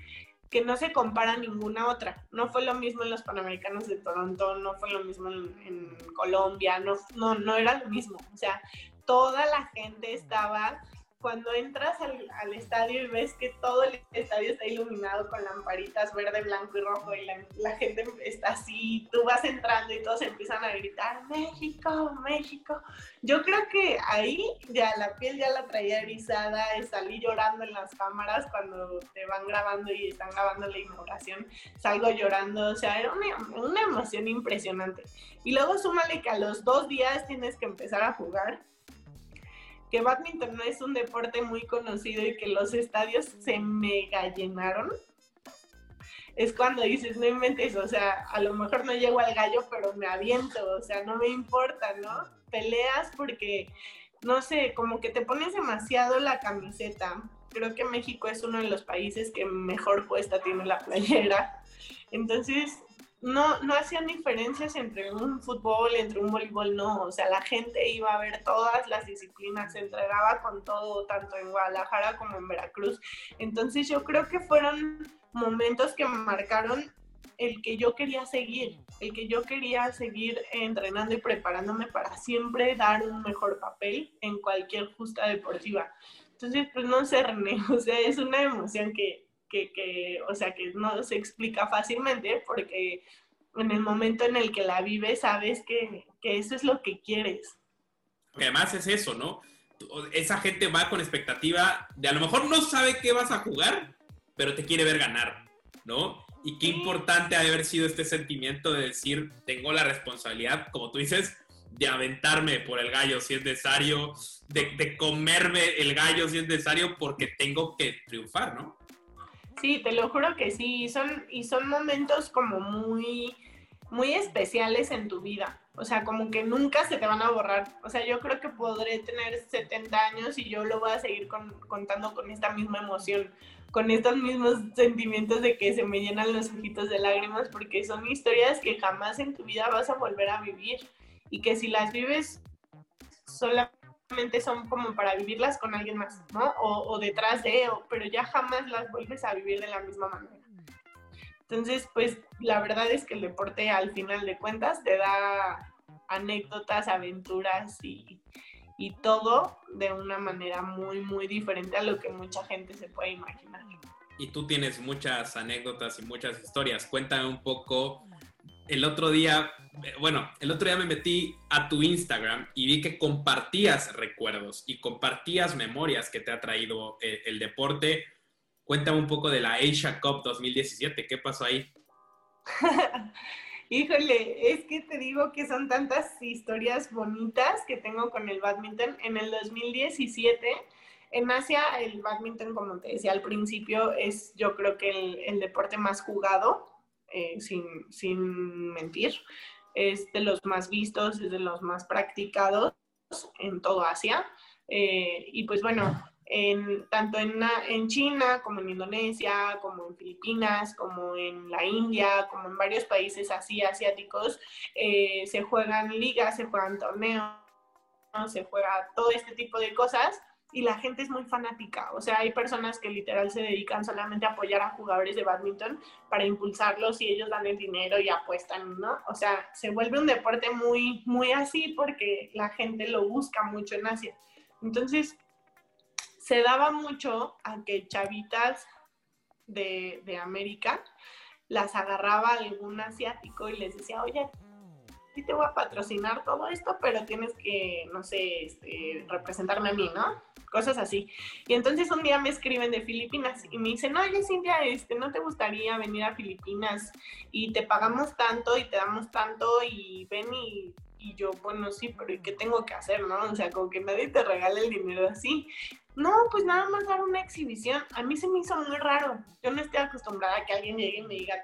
que no se compara a ninguna otra. No fue lo mismo en los Panamericanos de Toronto, no fue lo mismo en, Colombia, no, no, no era lo mismo. O sea, toda la gente estaba cuando entras al, estadio y ves que todo el estadio está iluminado con lamparitas verde, blanco y rojo y la, gente está así, tú vas entrando y todos empiezan a gritar, México, México. Yo creo que ahí ya la piel ya la traía erizada, salí llorando en las cámaras cuando te van grabando y están grabando la inauguración, salgo llorando, o sea, era una, una emoción impresionante. Y luego súmale que a los dos días tienes que empezar a jugar que badminton no es un deporte muy conocido y que los estadios se mega llenaron, es cuando dices, no inventes, o sea, a lo mejor no llego al gallo, pero me aviento, o sea, no me importa, ¿no? Peleas porque, no sé, como que te pones demasiado la camiseta. Creo que México es uno de los países que mejor puesta tiene la playera. Entonces, no, no hacían diferencias entre un fútbol, entre un voleibol, no. O sea, la gente iba a ver todas las disciplinas, se entregaba con todo, tanto en Guadalajara como en Veracruz. Entonces yo creo que fueron momentos que marcaron el que yo quería seguir, el que yo quería seguir entrenando y preparándome para siempre dar un mejor papel en cualquier justa deportiva. Entonces, pues no sé, René, [laughs] o sea, es una emoción que, que, o sea, que no se explica fácilmente porque en el momento en el que la vives sabes que, que eso es lo que quieres. Porque además es eso, ¿no? Esa gente va con expectativa de a lo mejor no sabe qué vas a jugar, pero te quiere ver ganar, ¿no? Y qué importante ha de haber sido este sentimiento de decir, tengo la responsabilidad, como tú dices, de aventarme por el gallo si es necesario, de, de comerme el gallo si es necesario, porque tengo que triunfar, ¿no? Sí, te lo juro que sí, son, y son momentos como muy, muy especiales en tu vida. O sea, como que nunca se te van a borrar. O sea, yo creo que podré tener 70 años y yo lo voy a seguir contando con esta misma emoción, con estos mismos sentimientos de que se me llenan los ojitos de lágrimas, porque son historias que jamás en tu vida vas a volver a vivir y que si las vives solamente son como para vivirlas con alguien más, ¿no? O, detrás de, o, pero ya jamás las vuelves a vivir de la misma manera. Entonces, pues la verdad es que el deporte al final de cuentas te da anécdotas, aventuras y, y todo de una manera muy, muy diferente a lo que mucha gente se puede imaginar. Y tú tienes muchas anécdotas y muchas historias. Cuéntame un poco el otro día, bueno, el otro día me metí a tu Instagram y vi que compartías recuerdos y compartías memorias que te ha traído eh, el, deporte. Cuéntame un poco de la Asia Cup 2017, ¿qué pasó ahí? [laughs] Híjole, es que te digo que son tantas historias bonitas que tengo con el badminton. En el 2017, en Asia, el badminton, como te decía al principio, es yo creo que el deporte más jugado eh, sin, mentir. Es de los más vistos, es de los más practicados en todo Asia. Eh, y pues bueno, en, tanto en, en, China como en Indonesia, como en Filipinas, como en la India, como en varios países así asiáticos, eh, se juegan ligas, se juegan torneos, se juega todo este tipo de cosas y la gente es muy fanática. O sea, hay personas que literal se dedican solamente a apoyar a jugadores de badminton para impulsarlos y ellos dan el dinero y apuestan, ¿no? O sea, se vuelve un deporte muy, muy así porque la gente lo busca mucho en Asia. Entonces, se daba mucho a que chavitas de, de América las agarraba algún asiático y les decía, oye, sí te voy a patrocinar todo esto, pero tienes que, no sé, este, representarme a mí, ¿no? Cosas así. Y entonces un día me escriben de Filipinas y me dicen, oye Cintia, este, ¿no te gustaría venir a Filipinas? Y te pagamos tanto y te damos tanto y ven y, y yo, bueno, sí, pero ¿y qué tengo que hacer, no? O sea, como que nadie te regala el dinero así. No, pues nada más dar una exhibición. A mí se me hizo muy raro. Yo no estoy acostumbrada a que alguien llegue y me diga,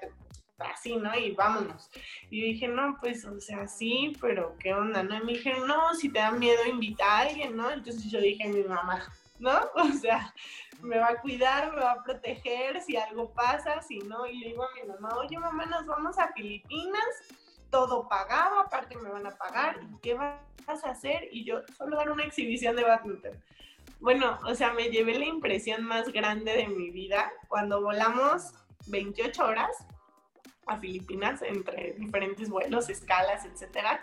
así, ¿no? Y vámonos. Y dije, no, pues, o sea, sí, pero ¿qué onda, no? Y me dijeron, no, si te da miedo invita a alguien, ¿no? Entonces yo dije, mi mamá, ¿no? [laughs] O sea, me va a cuidar, me va a proteger si algo pasa, si no. Y le digo a mi mamá, oye, mamá, nos vamos a Filipinas, todo pagado, aparte me van a pagar, ¿qué vas a hacer? Y yo, solo dar una exhibición de badminton. Bueno, o sea, me llevé la impresión más grande de mi vida cuando volamos 28 horas Filipinas entre diferentes vuelos, escalas, etcétera.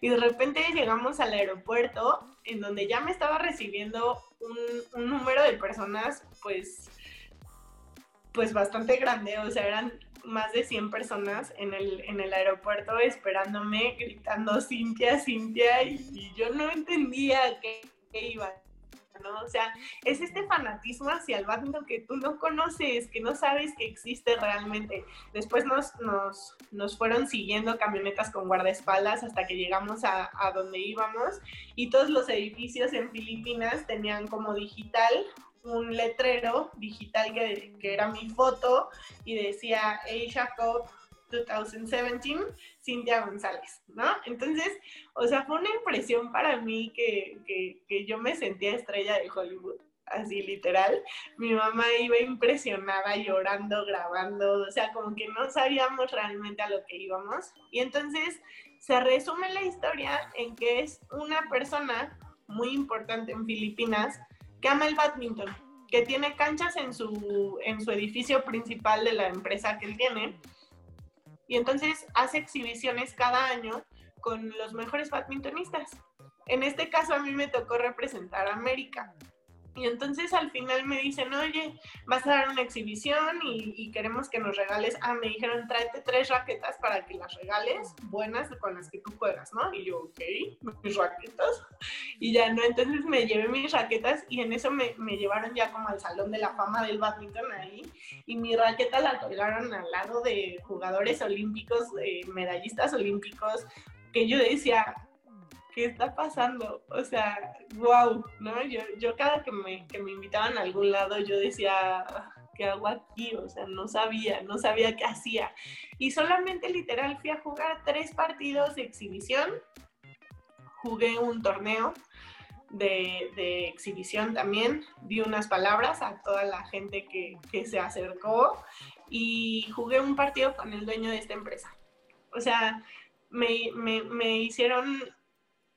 Y de repente llegamos al aeropuerto en donde ya me estaba recibiendo un, número de personas, pues, pues bastante grande, o sea, eran más de 100 personas en el, en el aeropuerto esperándome, gritando Cintia, Cintia, y, yo no entendía qué, qué iba o sea, es este fanatismo hacia el badminton que tú no conoces, que no sabes que existe realmente. Después nos, nos, nos fueron siguiendo camionetas con guardaespaldas hasta que llegamos a, donde íbamos y todos los edificios en Filipinas tenían como digital un letrero digital que, que, era mi foto y decía Asia Cup 2017, Cintia González, ¿no? Entonces, o sea, fue una impresión para mí que, que, yo me sentía estrella de Hollywood, así literal. Mi mamá iba impresionada, llorando, grabando, o sea, como que no sabíamos realmente a lo que íbamos. Y entonces se resume la historia en que es una persona muy importante en Filipinas que ama el badminton, que tiene canchas en su, en su edificio principal de la empresa que él tiene y entonces hace exhibiciones cada año con los mejores badmintonistas. En este caso a mí me tocó representar a América. Y entonces al final me dicen, oye, vas a dar una exhibición y, queremos que nos regales. Ah, me dijeron, tráete tres raquetas para que las regales, buenas con las que tú juegas, ¿no? Y yo, ok, mis raquetas. Y ya, ¿no? Entonces me llevé mis raquetas y en eso me, me llevaron ya como al salón de la fama del badminton ahí. Y mi raqueta la colgaron al lado de jugadores olímpicos, medallistas olímpicos, que yo decía, ¿qué está pasando? O sea, wow, ¿no? Yo, yo cada que me, que me invitaban a algún lado, yo decía, ¿qué hago aquí? O sea, no sabía, no sabía qué hacía. Y solamente literal fui a jugar tres partidos de exhibición, jugué un torneo de, de exhibición también, di unas palabras a toda la gente que, que se acercó y jugué un partido con el dueño de esta empresa. O sea, me, me, me hicieron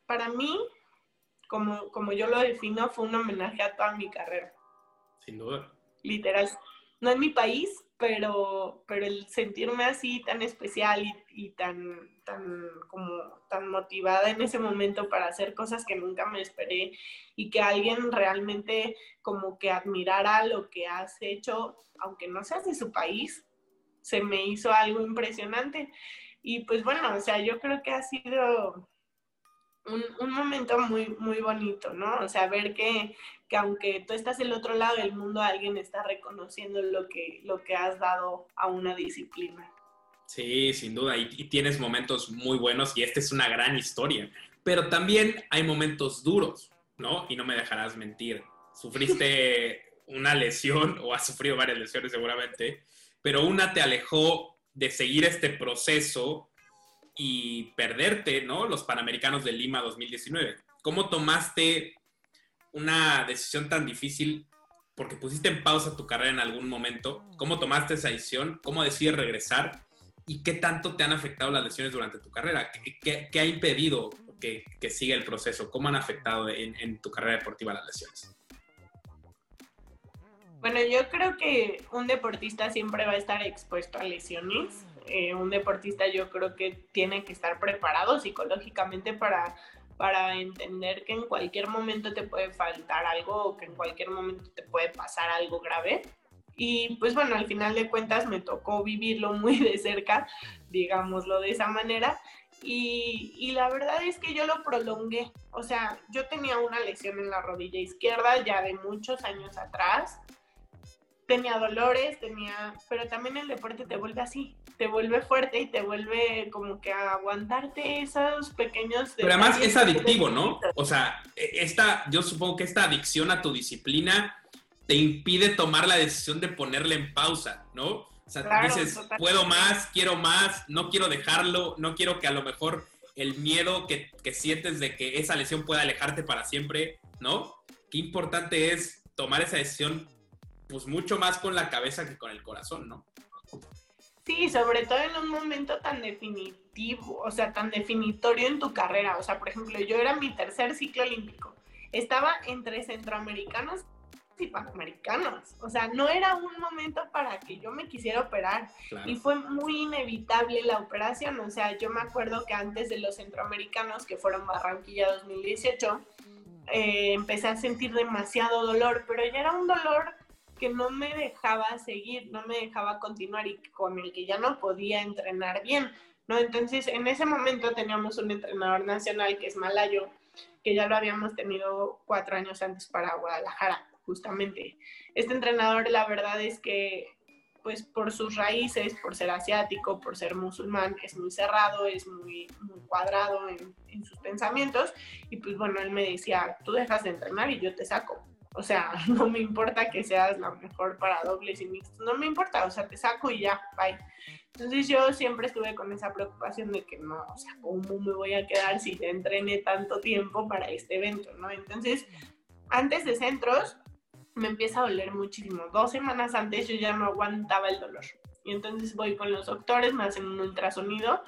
para mí, como, como yo lo defino, fue un homenaje a toda mi carrera. Sin duda. Literal. No en mi país, pero, pero el sentirme así tan especial y, tan, tan, como, tan motivada en ese momento para hacer cosas que nunca me esperé y que alguien realmente como que admirara lo que has hecho, aunque no seas de su país, se me hizo algo impresionante. Y pues bueno, o sea, yo creo que ha sido un, momento muy, muy bonito, ¿no? O sea, ver que, que, aunque tú estás del otro lado del mundo, alguien está reconociendo lo que, lo que has dado a una disciplina. Sí, sin duda, y, y tienes momentos muy buenos y esta es una gran historia, pero también hay momentos duros, ¿no? Y no me dejarás mentir. Sufriste [laughs] una lesión o has sufrido varias lesiones seguramente, pero una te alejó de seguir este proceso y perderte, ¿no? Los Panamericanos de Lima 2019. ¿Cómo tomaste una decisión tan difícil? Porque pusiste en pausa tu carrera en algún momento. ¿Cómo tomaste esa decisión? ¿Cómo decides regresar? ¿Y qué tanto te han afectado las lesiones durante tu carrera? ¿Qué, ha impedido que, que, siga el proceso? ¿Cómo han afectado en, en tu carrera deportiva las lesiones? Bueno, yo creo que un deportista siempre va a estar expuesto a lesiones eh, un deportista yo creo que tiene que estar preparado psicológicamente para, para entender que en cualquier momento te puede faltar algo o que en cualquier momento te puede pasar algo grave. Y pues bueno, al final de cuentas me tocó vivirlo [laughs] muy de cerca, digámoslo de esa manera. Y, y, la verdad es que yo lo prolongué. O sea, yo tenía una lesión en la rodilla izquierda ya de muchos años atrás tenía dolores, tenía, pero también el deporte te vuelve así, te vuelve fuerte y te vuelve como que a aguantarte esos pequeños... Pero además es adictivo, ¿no? O sea, e, esta, yo supongo que esta adicción a tu disciplina te impide tomar la decisión de ponerla en pausa, ¿no? O sea, dices, puedo más, quiero más, no quiero dejarlo, no quiero que a lo mejor el miedo que, que sientes de que esa lesión pueda alejarte para siempre, ¿no? Qué importante es tomar esa decisión pues mucho más con la cabeza que con el corazón, ¿no? Sí, sobre todo en un momento tan definitivo, o sea, tan definitorio en tu carrera. O sea, por ejemplo, yo era mi tercer ciclo olímpico. Estaba entre centroamericanos y panamericanos. O sea, no era un momento para que yo me quisiera operar. Y fue muy inevitable la operación. O sea, yo me acuerdo que antes de los centroamericanos, que fueron Barranquilla 2018, eh, empecé a sentir demasiado dolor, pero ya era un dolor que no me dejaba seguir, no me dejaba continuar y con el que ya no podía entrenar bien, ¿no? Entonces, en ese momento teníamos un entrenador nacional que es Malayo, que ya lo habíamos tenido cuatro años antes para Guadalajara, justamente. Este entrenador, la verdad es que, pues por sus raíces, por ser asiático, por ser musulmán, es muy cerrado, es muy, muy cuadrado en, en sus pensamientos. Y pues bueno, él me decía, tú dejas de entrenar y yo te saco. O sea, [laughs] no me importa que seas la mejor para dobles y mixtos, no me importa, o sea, te saco y ya, bye. Entonces yo siempre estuve con esa preocupación de que no, o sea, ¿cómo me voy a quedar si te entrené tanto tiempo para este evento, no? Entonces, antes de centros, me empieza a doler muchísimo. Dos semanas antes yo ya no aguantaba el dolor. Y entonces voy con los doctores, me hacen un ultrasonido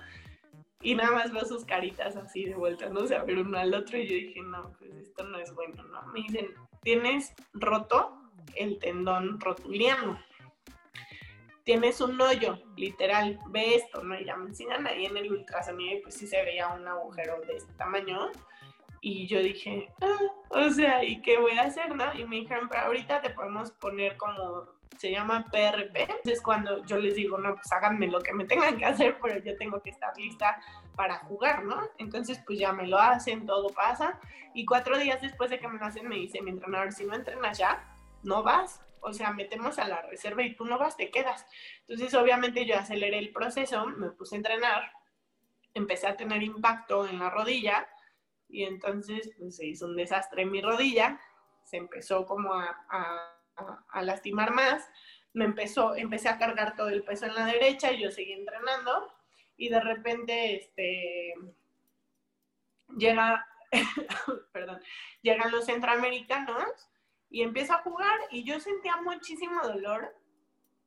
y nada más veo sus caritas así de vuelta, no sé, a ver uno al otro y yo dije, no, pues esto no es bueno, ¿no? Me dicen, tienes roto el tendón rotuliano. Tienes un hoyo, literal, ve esto, ¿no? Y ya me enseñan ahí en el ultrasonido y pues sí se veía un agujero de este tamaño. Y yo dije, ah, o sea, ¿y qué voy a hacer, no? Y me dijeron, pero ahorita te podemos poner como, se llama PRP. Entonces cuando yo les digo, no, pues háganme lo que me tengan que hacer, pero yo tengo que estar lista para jugar, ¿no? Entonces, pues ya me lo hacen, todo pasa. Y cuatro días después de que me lo hacen, me dice mi entrenador, si no entrenas ya, no vas. O sea, metemos a la reserva y tú no vas, te quedas. Entonces, obviamente yo aceleré el proceso, me puse a entrenar, empecé a tener impacto en la rodilla, y entonces pues, se hizo un desastre en mi rodilla, se empezó como a, lastimar más, me empezó, empecé a cargar todo el peso en la derecha y yo seguí entrenando y de repente este, llega, [laughs] perdón, llegan los centroamericanos y empiezo a jugar y yo sentía muchísimo dolor,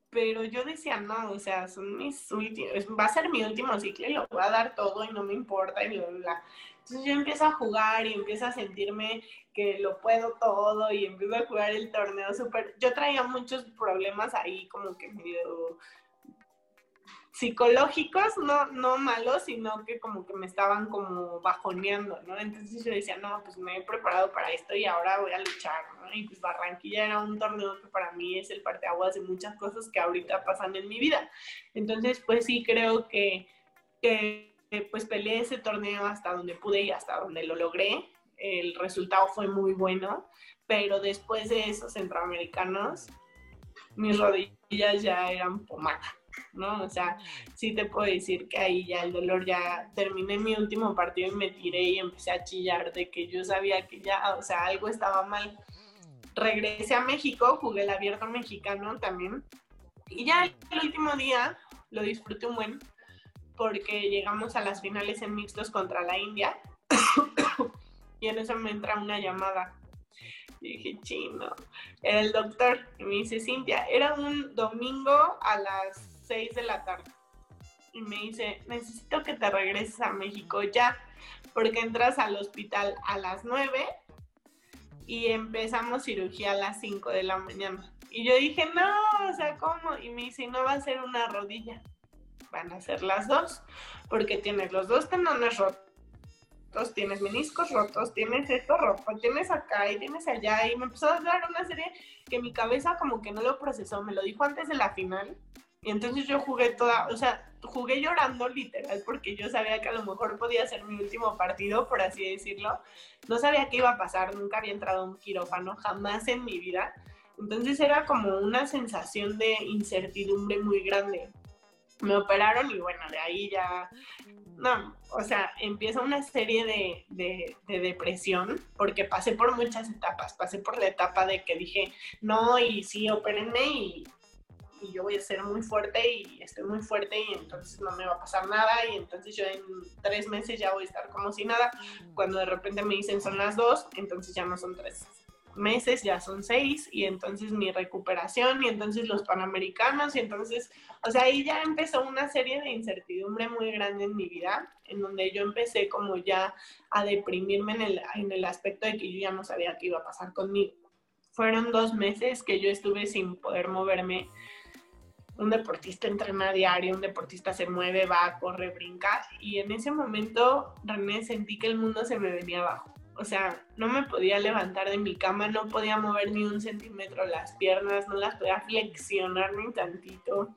pero yo decía, no, o sea, son mis últimos, va a ser mi último ciclo y lo voy a dar todo y no me importa y bla, bla, Entonces yo empiezo a jugar y empiezo a sentirme que lo puedo todo y empiezo a jugar el torneo súper, yo traía muchos problemas ahí como que medio psicológicos, no, no malos, sino que como que me estaban como bajoneando, ¿no? Entonces yo decía, no, pues me he preparado para esto y ahora voy a luchar, ¿no? Y pues Barranquilla era un torneo que para mí es el parteaguas de muchas cosas que ahorita pasan en mi vida. Entonces, pues sí creo que, que pues peleé ese torneo hasta donde pude y hasta donde lo logré. El resultado fue muy bueno, pero después de esos centroamericanos, mis rodillas ya eran pomada. ¿No? O sea, sí te puedo decir que ahí ya el dolor, ya terminé mi último partido y me tiré y empecé a chillar de que yo sabía que ya, o sea, algo estaba mal. Regresé a México, jugué el abierto mexicano también. Y ya el último día lo disfruté un buen porque llegamos a las finales en mixtos contra la India. [coughs] y en eso me entra una llamada. Y dije, chino, era el doctor. Y me dice, Cintia, era un domingo a las 6 de la tarde. Y me dice, necesito que te regreses a México ya, porque entras al hospital a las 9 y empezamos cirugía a las 5 de la mañana. Y yo dije, no, o sea, ¿cómo? Y me dice, no va a ser una rodilla, van a ser las dos, porque tienes los dos tendones rotos, tienes meniscos rotos, tienes esto roto, tienes acá y tienes allá. Y me empezó a dar una serie que mi cabeza como que no lo procesó, me lo dijo antes de la final y entonces yo jugué toda, o sea, jugué llorando literal porque yo sabía que a lo mejor podía ser mi último partido, por así decirlo. No sabía qué iba a pasar, nunca había entrado a un quirófano, jamás en mi vida. Entonces era como una sensación de incertidumbre muy grande. Me operaron y bueno, de ahí ya, no, o sea, empieza una serie de, de, de, depresión porque pasé por muchas etapas. Pasé por la etapa de que dije, no, y sí, opérenme y y yo voy a ser muy fuerte y estoy muy fuerte y entonces no me va a pasar nada y entonces yo en tres meses ya voy a estar como si nada. Cuando de repente me dicen son las dos, entonces ya no son tres meses, ya son seis y entonces mi recuperación y entonces los panamericanos y entonces, o sea, ahí ya empezó una serie de incertidumbre muy grande en mi vida, en donde yo empecé como ya a deprimirme en el, en el aspecto de que yo ya no sabía qué iba a pasar conmigo. Fueron dos meses que yo estuve sin poder moverme un deportista entrena diario, un deportista se mueve, va, corre, brinca. Y en ese momento, René, sentí que el mundo se me venía abajo. O sea, no me podía levantar de mi cama, no podía mover ni un centímetro las piernas, no las podía flexionar ni tantito.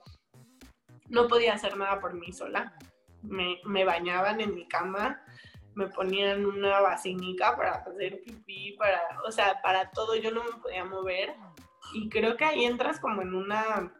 No podía hacer nada por mí sola. Me, me bañaban en mi cama, me ponían una vacinica para hacer pipí, para, o sea, para todo yo no me podía mover. Y creo que ahí entras como en una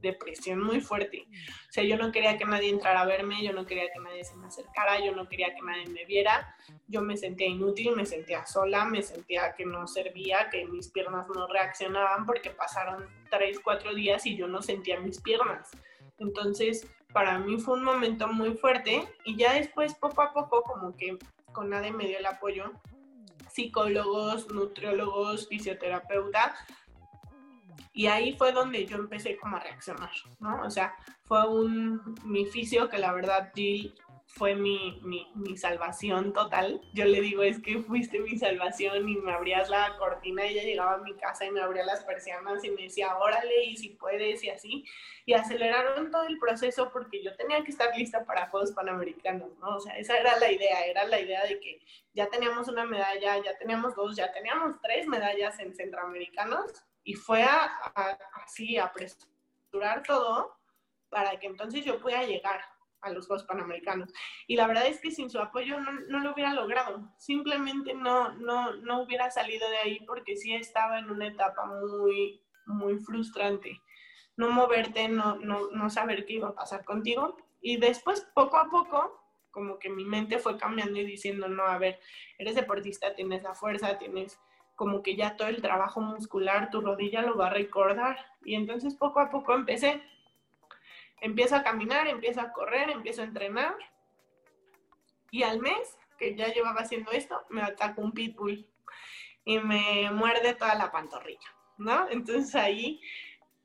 depresión muy fuerte. O sea, yo no quería que nadie entrara a verme, yo no quería que nadie se me acercara, yo no quería que nadie me viera. Yo me sentía inútil, me sentía sola, me sentía que no servía, que mis piernas no reaccionaban porque pasaron tres, cuatro días y yo no sentía mis piernas. Entonces, para mí fue un momento muy fuerte y ya después, poco a poco, como que con nadie me dio el apoyo, psicólogos, nutriólogos, fisioterapeuta, y ahí fue donde yo empecé como a reaccionar, ¿no? O sea, fue un, mi fisio que la verdad Jill fue mi, mi, mi, salvación total. Yo le digo, es que fuiste mi salvación y me abrías la cortina, ella llegaba a mi casa y me abría las persianas y me decía, órale, y si puedes, y así. Y aceleraron todo el proceso porque yo tenía que estar lista para Juegos Panamericanos, ¿no? O sea, esa era la idea, era la idea de que ya teníamos una medalla, ya teníamos dos, ya teníamos tres medallas en Centroamericanos y fue así a apresurar todo para que entonces yo pueda llegar a los Juegos Panamericanos. Y la verdad es que sin su apoyo no, no, lo hubiera logrado. Simplemente no, no, no hubiera salido de ahí porque sí estaba en una etapa muy, muy frustrante. No moverte, no, no, no saber qué iba a pasar contigo. Y después, poco a poco, como que mi mente fue cambiando y diciendo, no, a ver, eres deportista, tienes la fuerza, tienes como que ya todo el trabajo muscular, tu rodilla lo va a recordar. Y entonces poco a poco empecé, empiezo a caminar, empiezo a correr, empiezo a entrenar. Y al mes que ya llevaba haciendo esto, me ataca un pitbull y me muerde toda la pantorrilla, ¿no? Entonces ahí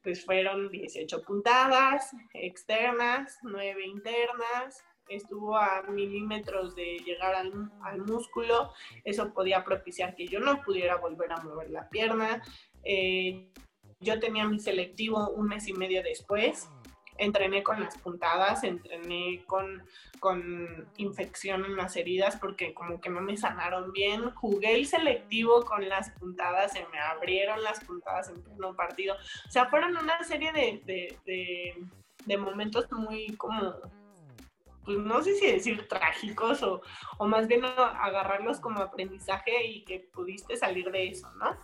pues fueron 18 puntadas externas, 9 internas, estuvo a milímetros de llegar al, músculo, eso podía propiciar que yo no pudiera volver a mover la pierna. Eh, yo tenía mi selectivo un mes y medio después, entrené con las puntadas, entrené con, con infección en las heridas porque como que no me sanaron bien. Jugué el selectivo con las puntadas, se me abrieron las puntadas en pleno partido. O sea, fueron una serie de, de, de, momentos muy como pues no sé si decir trágicos o, o, más bien agarrarlos como aprendizaje y que pudiste salir de eso, ¿no?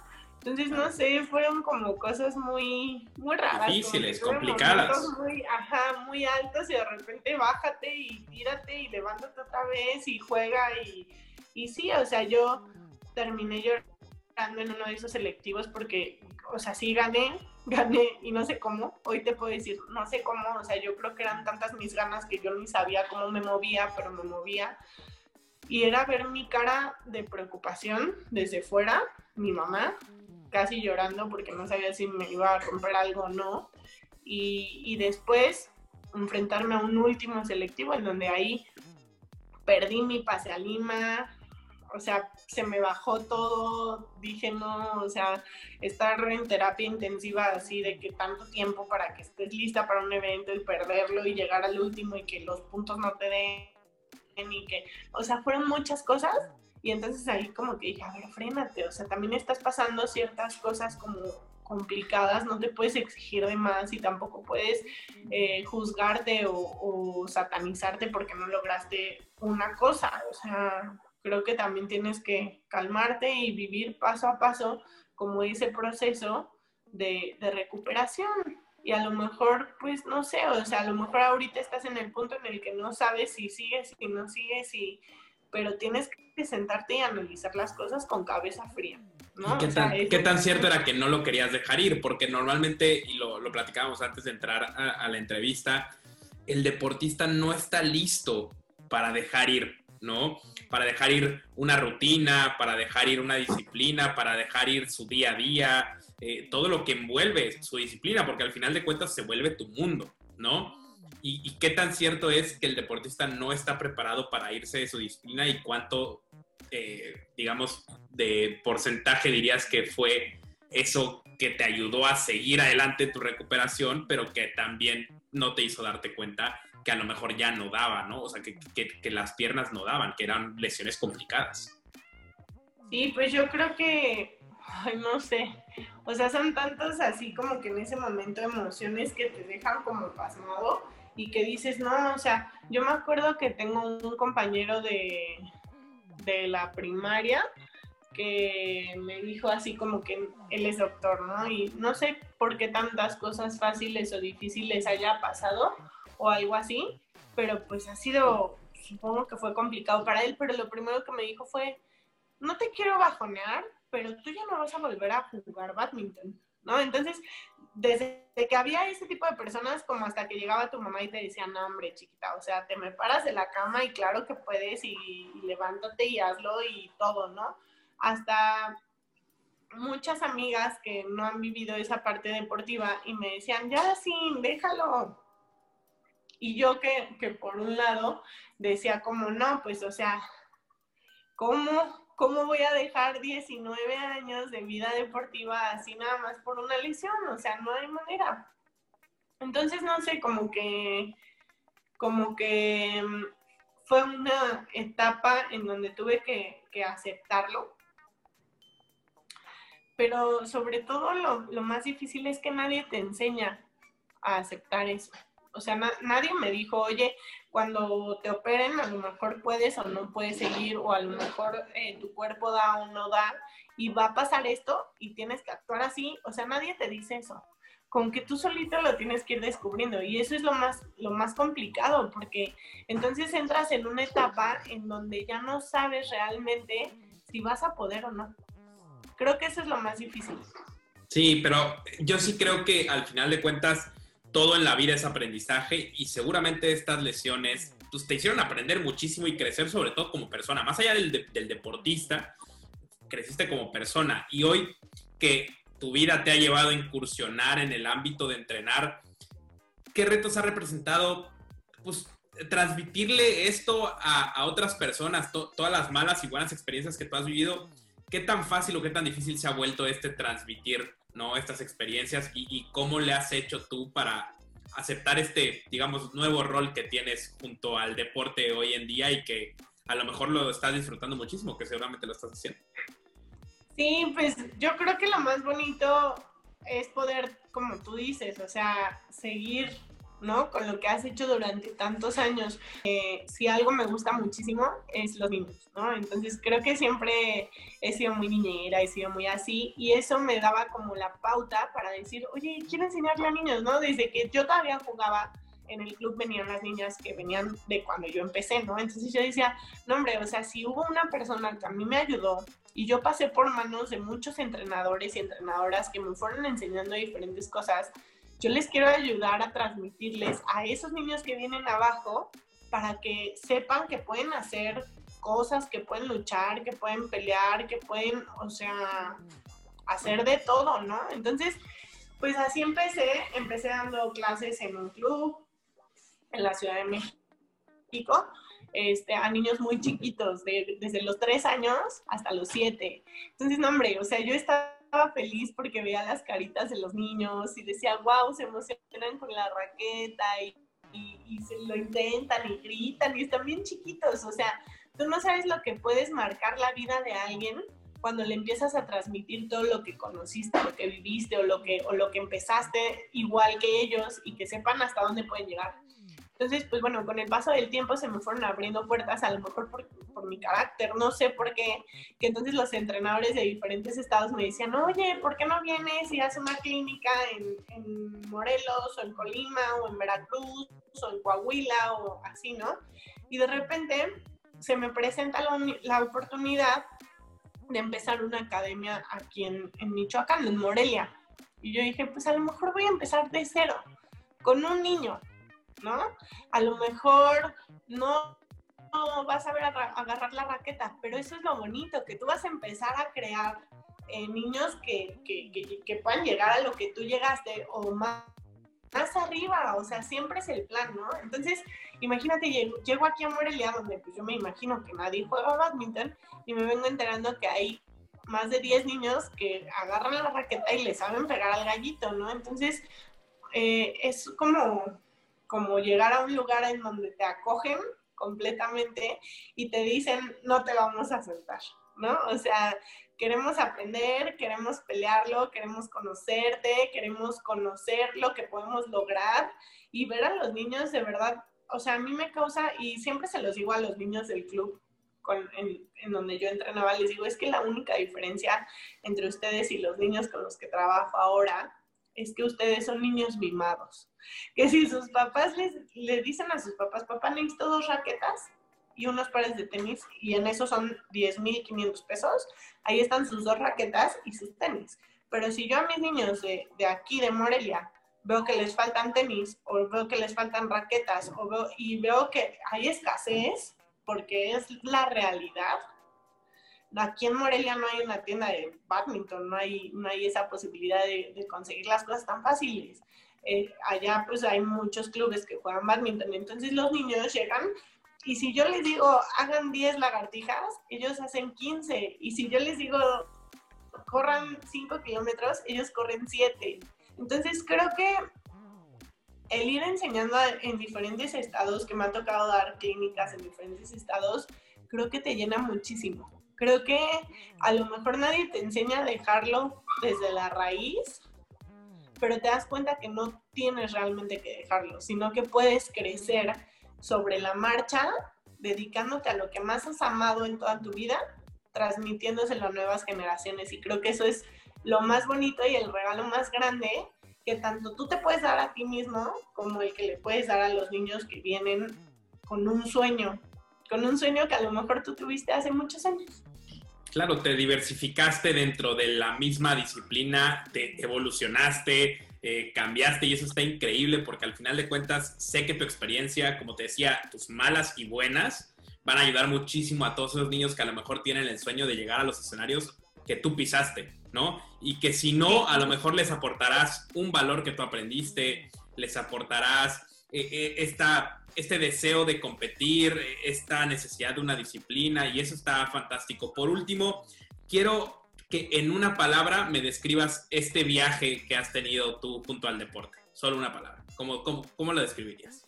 Entonces, no sé, fueron como cosas muy, muy raras. Difíciles, complicadas. Muy, ajá, muy altos y de repente bájate y tírate y levántate otra vez y juega y, y sí, o sea, yo terminé llorando en uno de esos selectivos porque, o sea, sí gané, [laughs] gané y no sé cómo, hoy te puedo decir, no sé cómo, o sea, yo creo que eran tantas mis ganas que yo ni sabía cómo me movía, pero me movía. Y era ver mi cara de preocupación desde fuera, mi mamá, casi llorando porque no sabía si me iba a romper algo o no. Y, y después enfrentarme a un último selectivo en donde ahí perdí mi pase a Lima, o sea, se me bajó todo, dije no, o sea, estar en terapia intensiva así de que tanto tiempo para que estés lista para un evento y perderlo y llegar al último y que los puntos no te den y que, o sea, fueron muchas cosas y entonces ahí como que dije, a ver, frénate, o sea, también estás pasando ciertas cosas como complicadas, no te puedes exigir de más y tampoco puedes eh, juzgarte o, o, satanizarte porque no lograste una cosa. O sea, creo que también tienes que calmarte y vivir paso a paso como ese proceso de, de recuperación. Y a lo mejor, pues no sé, o sea, a lo mejor ahorita estás en el punto en el que no sabes si sigues, si no sigues, y pero tienes que sentarte y analizar las cosas con cabeza fría. ¿no? ¿Qué, tan, cierto era que no lo querías dejar ir? Porque normalmente, y lo, lo platicábamos antes de entrar a, la entrevista, el deportista no está listo para dejar ir, ¿no? Para dejar ir una rutina, para dejar ir una disciplina, para dejar ir su día a día, eh, todo lo que envuelve su disciplina, porque al final de cuentas se vuelve tu mundo, ¿no? y, qué tan cierto es que el deportista no está preparado para irse de su disciplina y cuánto, eh, digamos, de porcentaje dirías que fue eso que te ayudó a seguir adelante tu recuperación, pero que también no te hizo darte cuenta que a lo mejor ya no daba, ¿no? O sea, que, que las piernas no daban, que eran lesiones complicadas. Sí, pues yo creo que, ay, no sé, o sea, son tantos así como que en ese momento emociones que te dejan como pasmado y que dices, no, o sea, yo me acuerdo que tengo un compañero de, de la primaria que me dijo así como que él es doctor, ¿no? Y no sé por qué tantas cosas fáciles o difíciles haya pasado o algo así, pero pues ha sido, supongo que fue complicado para él, pero lo primero que me dijo fue, no te quiero bajonear, pero tú ya no vas a volver a jugar badminton. ¿no? Entonces, desde que había ese tipo de personas, como hasta que llegaba tu mamá y te decía, no, hombre, chiquita, o sea, te me paras de la cama y claro que puedes y, levántate y hazlo y todo, ¿no? Hasta muchas amigas que no han vivido esa parte deportiva y me decían, ya sí, déjalo. Y yo que, que por un lado decía como, no, pues, o sea, ¿cómo ¿cómo voy a dejar 19 años de vida deportiva así nada más por una lesión? O sea, no hay manera. Entonces, no sé, como que, como que mm, fue una etapa en donde tuve que, aceptarlo. Pero sobre todo lo, lo más difícil es que nadie te enseña a aceptar eso o sea, nadie me dijo, oye, cuando te operen a lo mejor puedes o no puedes seguir o a lo mejor eh, tu cuerpo da o no da y va a pasar esto y tienes que actuar así. O sea, nadie te dice eso. con que tú solito lo tienes que ir descubriendo y eso es lo más, lo más complicado porque entonces entras en una etapa en donde ya no sabes realmente si vas a poder o no. Creo que eso es lo más difícil. Sí, pero yo sí creo que al final de cuentas todo en la vida es aprendizaje y seguramente estas lesiones pues, te hicieron aprender muchísimo y crecer sobre todo como persona. Más allá del, deportista, creciste como persona y hoy que tu vida te ha llevado a incursionar en el ámbito de entrenar, ¿qué retos ha representado? Pues transmitirle esto a, otras personas, todas las malas y buenas experiencias que tú has vivido, ¿qué tan fácil o qué tan difícil se ha vuelto este transmitir ¿no? estas experiencias y, y cómo le has hecho tú para aceptar este, digamos, nuevo rol que tienes junto al deporte hoy en día y que a lo mejor lo estás disfrutando muchísimo, que seguramente lo estás haciendo? Sí, pues yo creo que lo más bonito es poder, como tú dices, o sea, seguir, ¿no? Con lo que has hecho durante tantos años. Si algo me gusta muchísimo es los niños, ¿no? Entonces creo que siempre he sido muy niñera, he sido muy así y eso me daba como la pauta para decir, oye, quiero enseñarle a niños, ¿no? Desde que yo todavía jugaba en el club venían las niñas que venían de cuando yo empecé, ¿no? Entonces yo decía, no hombre, o sea, si hubo una persona que a mí me ayudó y yo pasé por manos de muchos entrenadores y entrenadoras que me fueron enseñando diferentes cosas, yo les quiero ayudar a transmitirles a esos niños que vienen abajo para que sepan que pueden hacer cosas, que pueden luchar, que pueden pelear, que pueden, o sea, hacer de todo, ¿no? Entonces, pues así empecé, empecé dando clases en un club, en la Ciudad de México, este, a niños muy chiquitos, desde los tres años hasta los siete. Entonces, no, hombre, o sea, yo estaba feliz porque veía las caritas de los niños y decía, wow, se emocionan con la raqueta y, y, se lo intentan y gritan y están bien chiquitos. O sea, tú no sabes lo que puedes marcar la vida de alguien cuando le empiezas a transmitir todo lo que conociste, lo que viviste o lo que, o lo que empezaste igual que ellos y que sepan hasta dónde pueden llegar. Entonces, pues bueno, con el paso del tiempo se me fueron abriendo puertas, a lo mejor por, por, mi carácter, no sé por qué, que entonces los entrenadores de diferentes estados me decían, oye, ¿por qué no vienes y haces una clínica en, en Morelos o en Colima o en Veracruz o en Coahuila o así, ¿no? Y de repente se me presenta la, la oportunidad de empezar una academia aquí en, en Michoacán, en Morelia. Y yo dije, pues a lo mejor voy a empezar de cero, con un niño, ¿no? A lo mejor no, vas a ver agarrar la raqueta, pero eso es lo bonito, que tú vas a empezar a crear eh, niños que, que, puedan llegar a lo que tú llegaste o más, más arriba, o sea, siempre es el plan, ¿no? Entonces, imagínate, llego, aquí a Morelia, donde pues yo me imagino que nadie juega badminton, y me vengo enterando que hay más de 10 niños que agarran la raqueta y le saben pegar al gallito, ¿no? Entonces, eh, es como como llegar a un lugar en donde te acogen completamente y te dicen, no te vamos a soltar, ¿no? O sea, queremos aprender, queremos pelearlo, queremos conocerte, queremos conocer lo que podemos lograr y ver a los niños de verdad, o sea, a mí me causa, y siempre se los digo a los niños del club en, en, donde yo entrenaba, les digo, es que la única diferencia entre ustedes y los niños con los que trabajo ahora es que ustedes son niños mimados. Que si sus papás les, le dicen a sus papás, papá, necesito dos raquetas y unos pares de tenis, y en eso son 10.500 pesos, ahí están sus dos raquetas y sus tenis. Pero si yo a mis niños de, de, aquí, de Morelia, veo que les faltan tenis, o veo que les faltan raquetas, o veo, y veo que hay escasez, porque es la realidad, aquí en Morelia no hay una tienda de badminton, no hay, no hay esa posibilidad de, conseguir las cosas tan fáciles. Eh, allá pues hay muchos clubes que juegan badminton, entonces los niños llegan y si yo les digo hagan 10 lagartijas, ellos hacen 15 y si yo les digo corran 5 kilómetros, ellos corren 7. Entonces creo que el ir enseñando en diferentes estados, que me ha tocado dar clínicas en diferentes estados, creo que te llena muchísimo. Creo que a lo mejor nadie te enseña a dejarlo desde la raíz, pero te das cuenta que no tienes realmente que dejarlo, sino que puedes crecer sobre la marcha, dedicándote a lo que más has amado en toda tu vida, transmitiéndoselo a nuevas generaciones. Y creo que eso es lo más bonito y el regalo más grande que tanto tú te puedes dar a ti mismo como el que le puedes dar a los niños que vienen con un sueño, con un sueño que a lo mejor tú tuviste hace muchos años. Claro, te diversificaste dentro de la misma disciplina, te evolucionaste, eh, cambiaste y eso está increíble porque al final de cuentas sé que tu experiencia, como te decía, tus malas y buenas, van a ayudar muchísimo a todos esos niños que a lo mejor tienen el sueño de llegar a los escenarios que tú pisaste, ¿no? Y que si no, a lo mejor les aportarás un valor que tú aprendiste, les aportarás eh, eh, esta, este deseo de competir, esta necesidad de una disciplina y eso está fantástico. Por último, quiero que en una palabra me describas este viaje que has tenido tú junto al deporte. Solo una palabra. ¿Cómo, cómo, cómo lo describirías?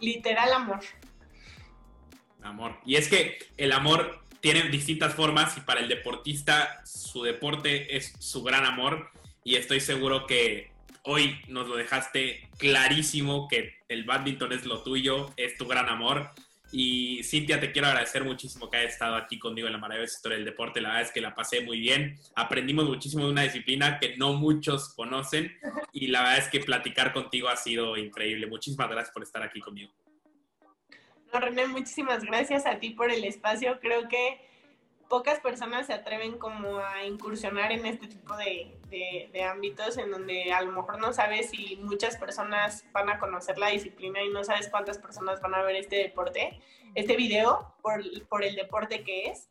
Literal amor. Amor. Y es que el amor tiene distintas formas y para el deportista su deporte es su gran amor y estoy seguro que hoy nos lo dejaste clarísimo que el badminton es lo tuyo, es tu gran amor. Y Cintia, te quiero agradecer muchísimo que hayas estado aquí conmigo en la maravillosa historia del deporte. La verdad es que la pasé muy bien. Aprendimos muchísimo de una disciplina que no muchos conocen y la verdad es que platicar contigo ha sido increíble. Muchísimas gracias por estar aquí conmigo. No, René, muchísimas gracias a ti por el espacio. Creo que pocas personas se atreven como a incursionar en este tipo de, de, ámbitos en donde a lo mejor no sabes si muchas personas van a conocer la disciplina y no sabes cuántas personas van a ver este deporte, este video por, por el deporte que es.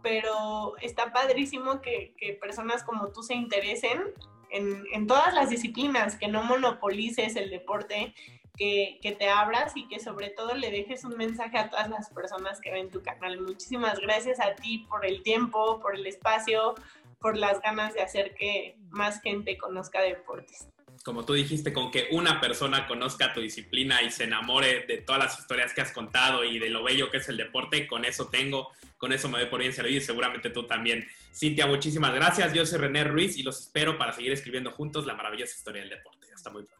Pero está padrísimo que, que personas como tú se interesen en, en, todas las disciplinas, que no monopolices el deporte, que, te abras y que sobre todo le dejes un mensaje a todas las personas que ven tu canal. Muchísimas gracias a ti por el tiempo, por el espacio, por las ganas de hacer que más gente conozca deportes. Como tú dijiste, con que una persona conozca tu disciplina y se enamore de todas las historias que has contado y de lo bello que es el deporte, con eso tengo, con eso me doy por bien servido y seguramente tú también. Cintia, muchísimas gracias. Yo soy René Ruiz y los espero para seguir escribiendo juntos la maravillosa historia del deporte. Hasta muy pronto.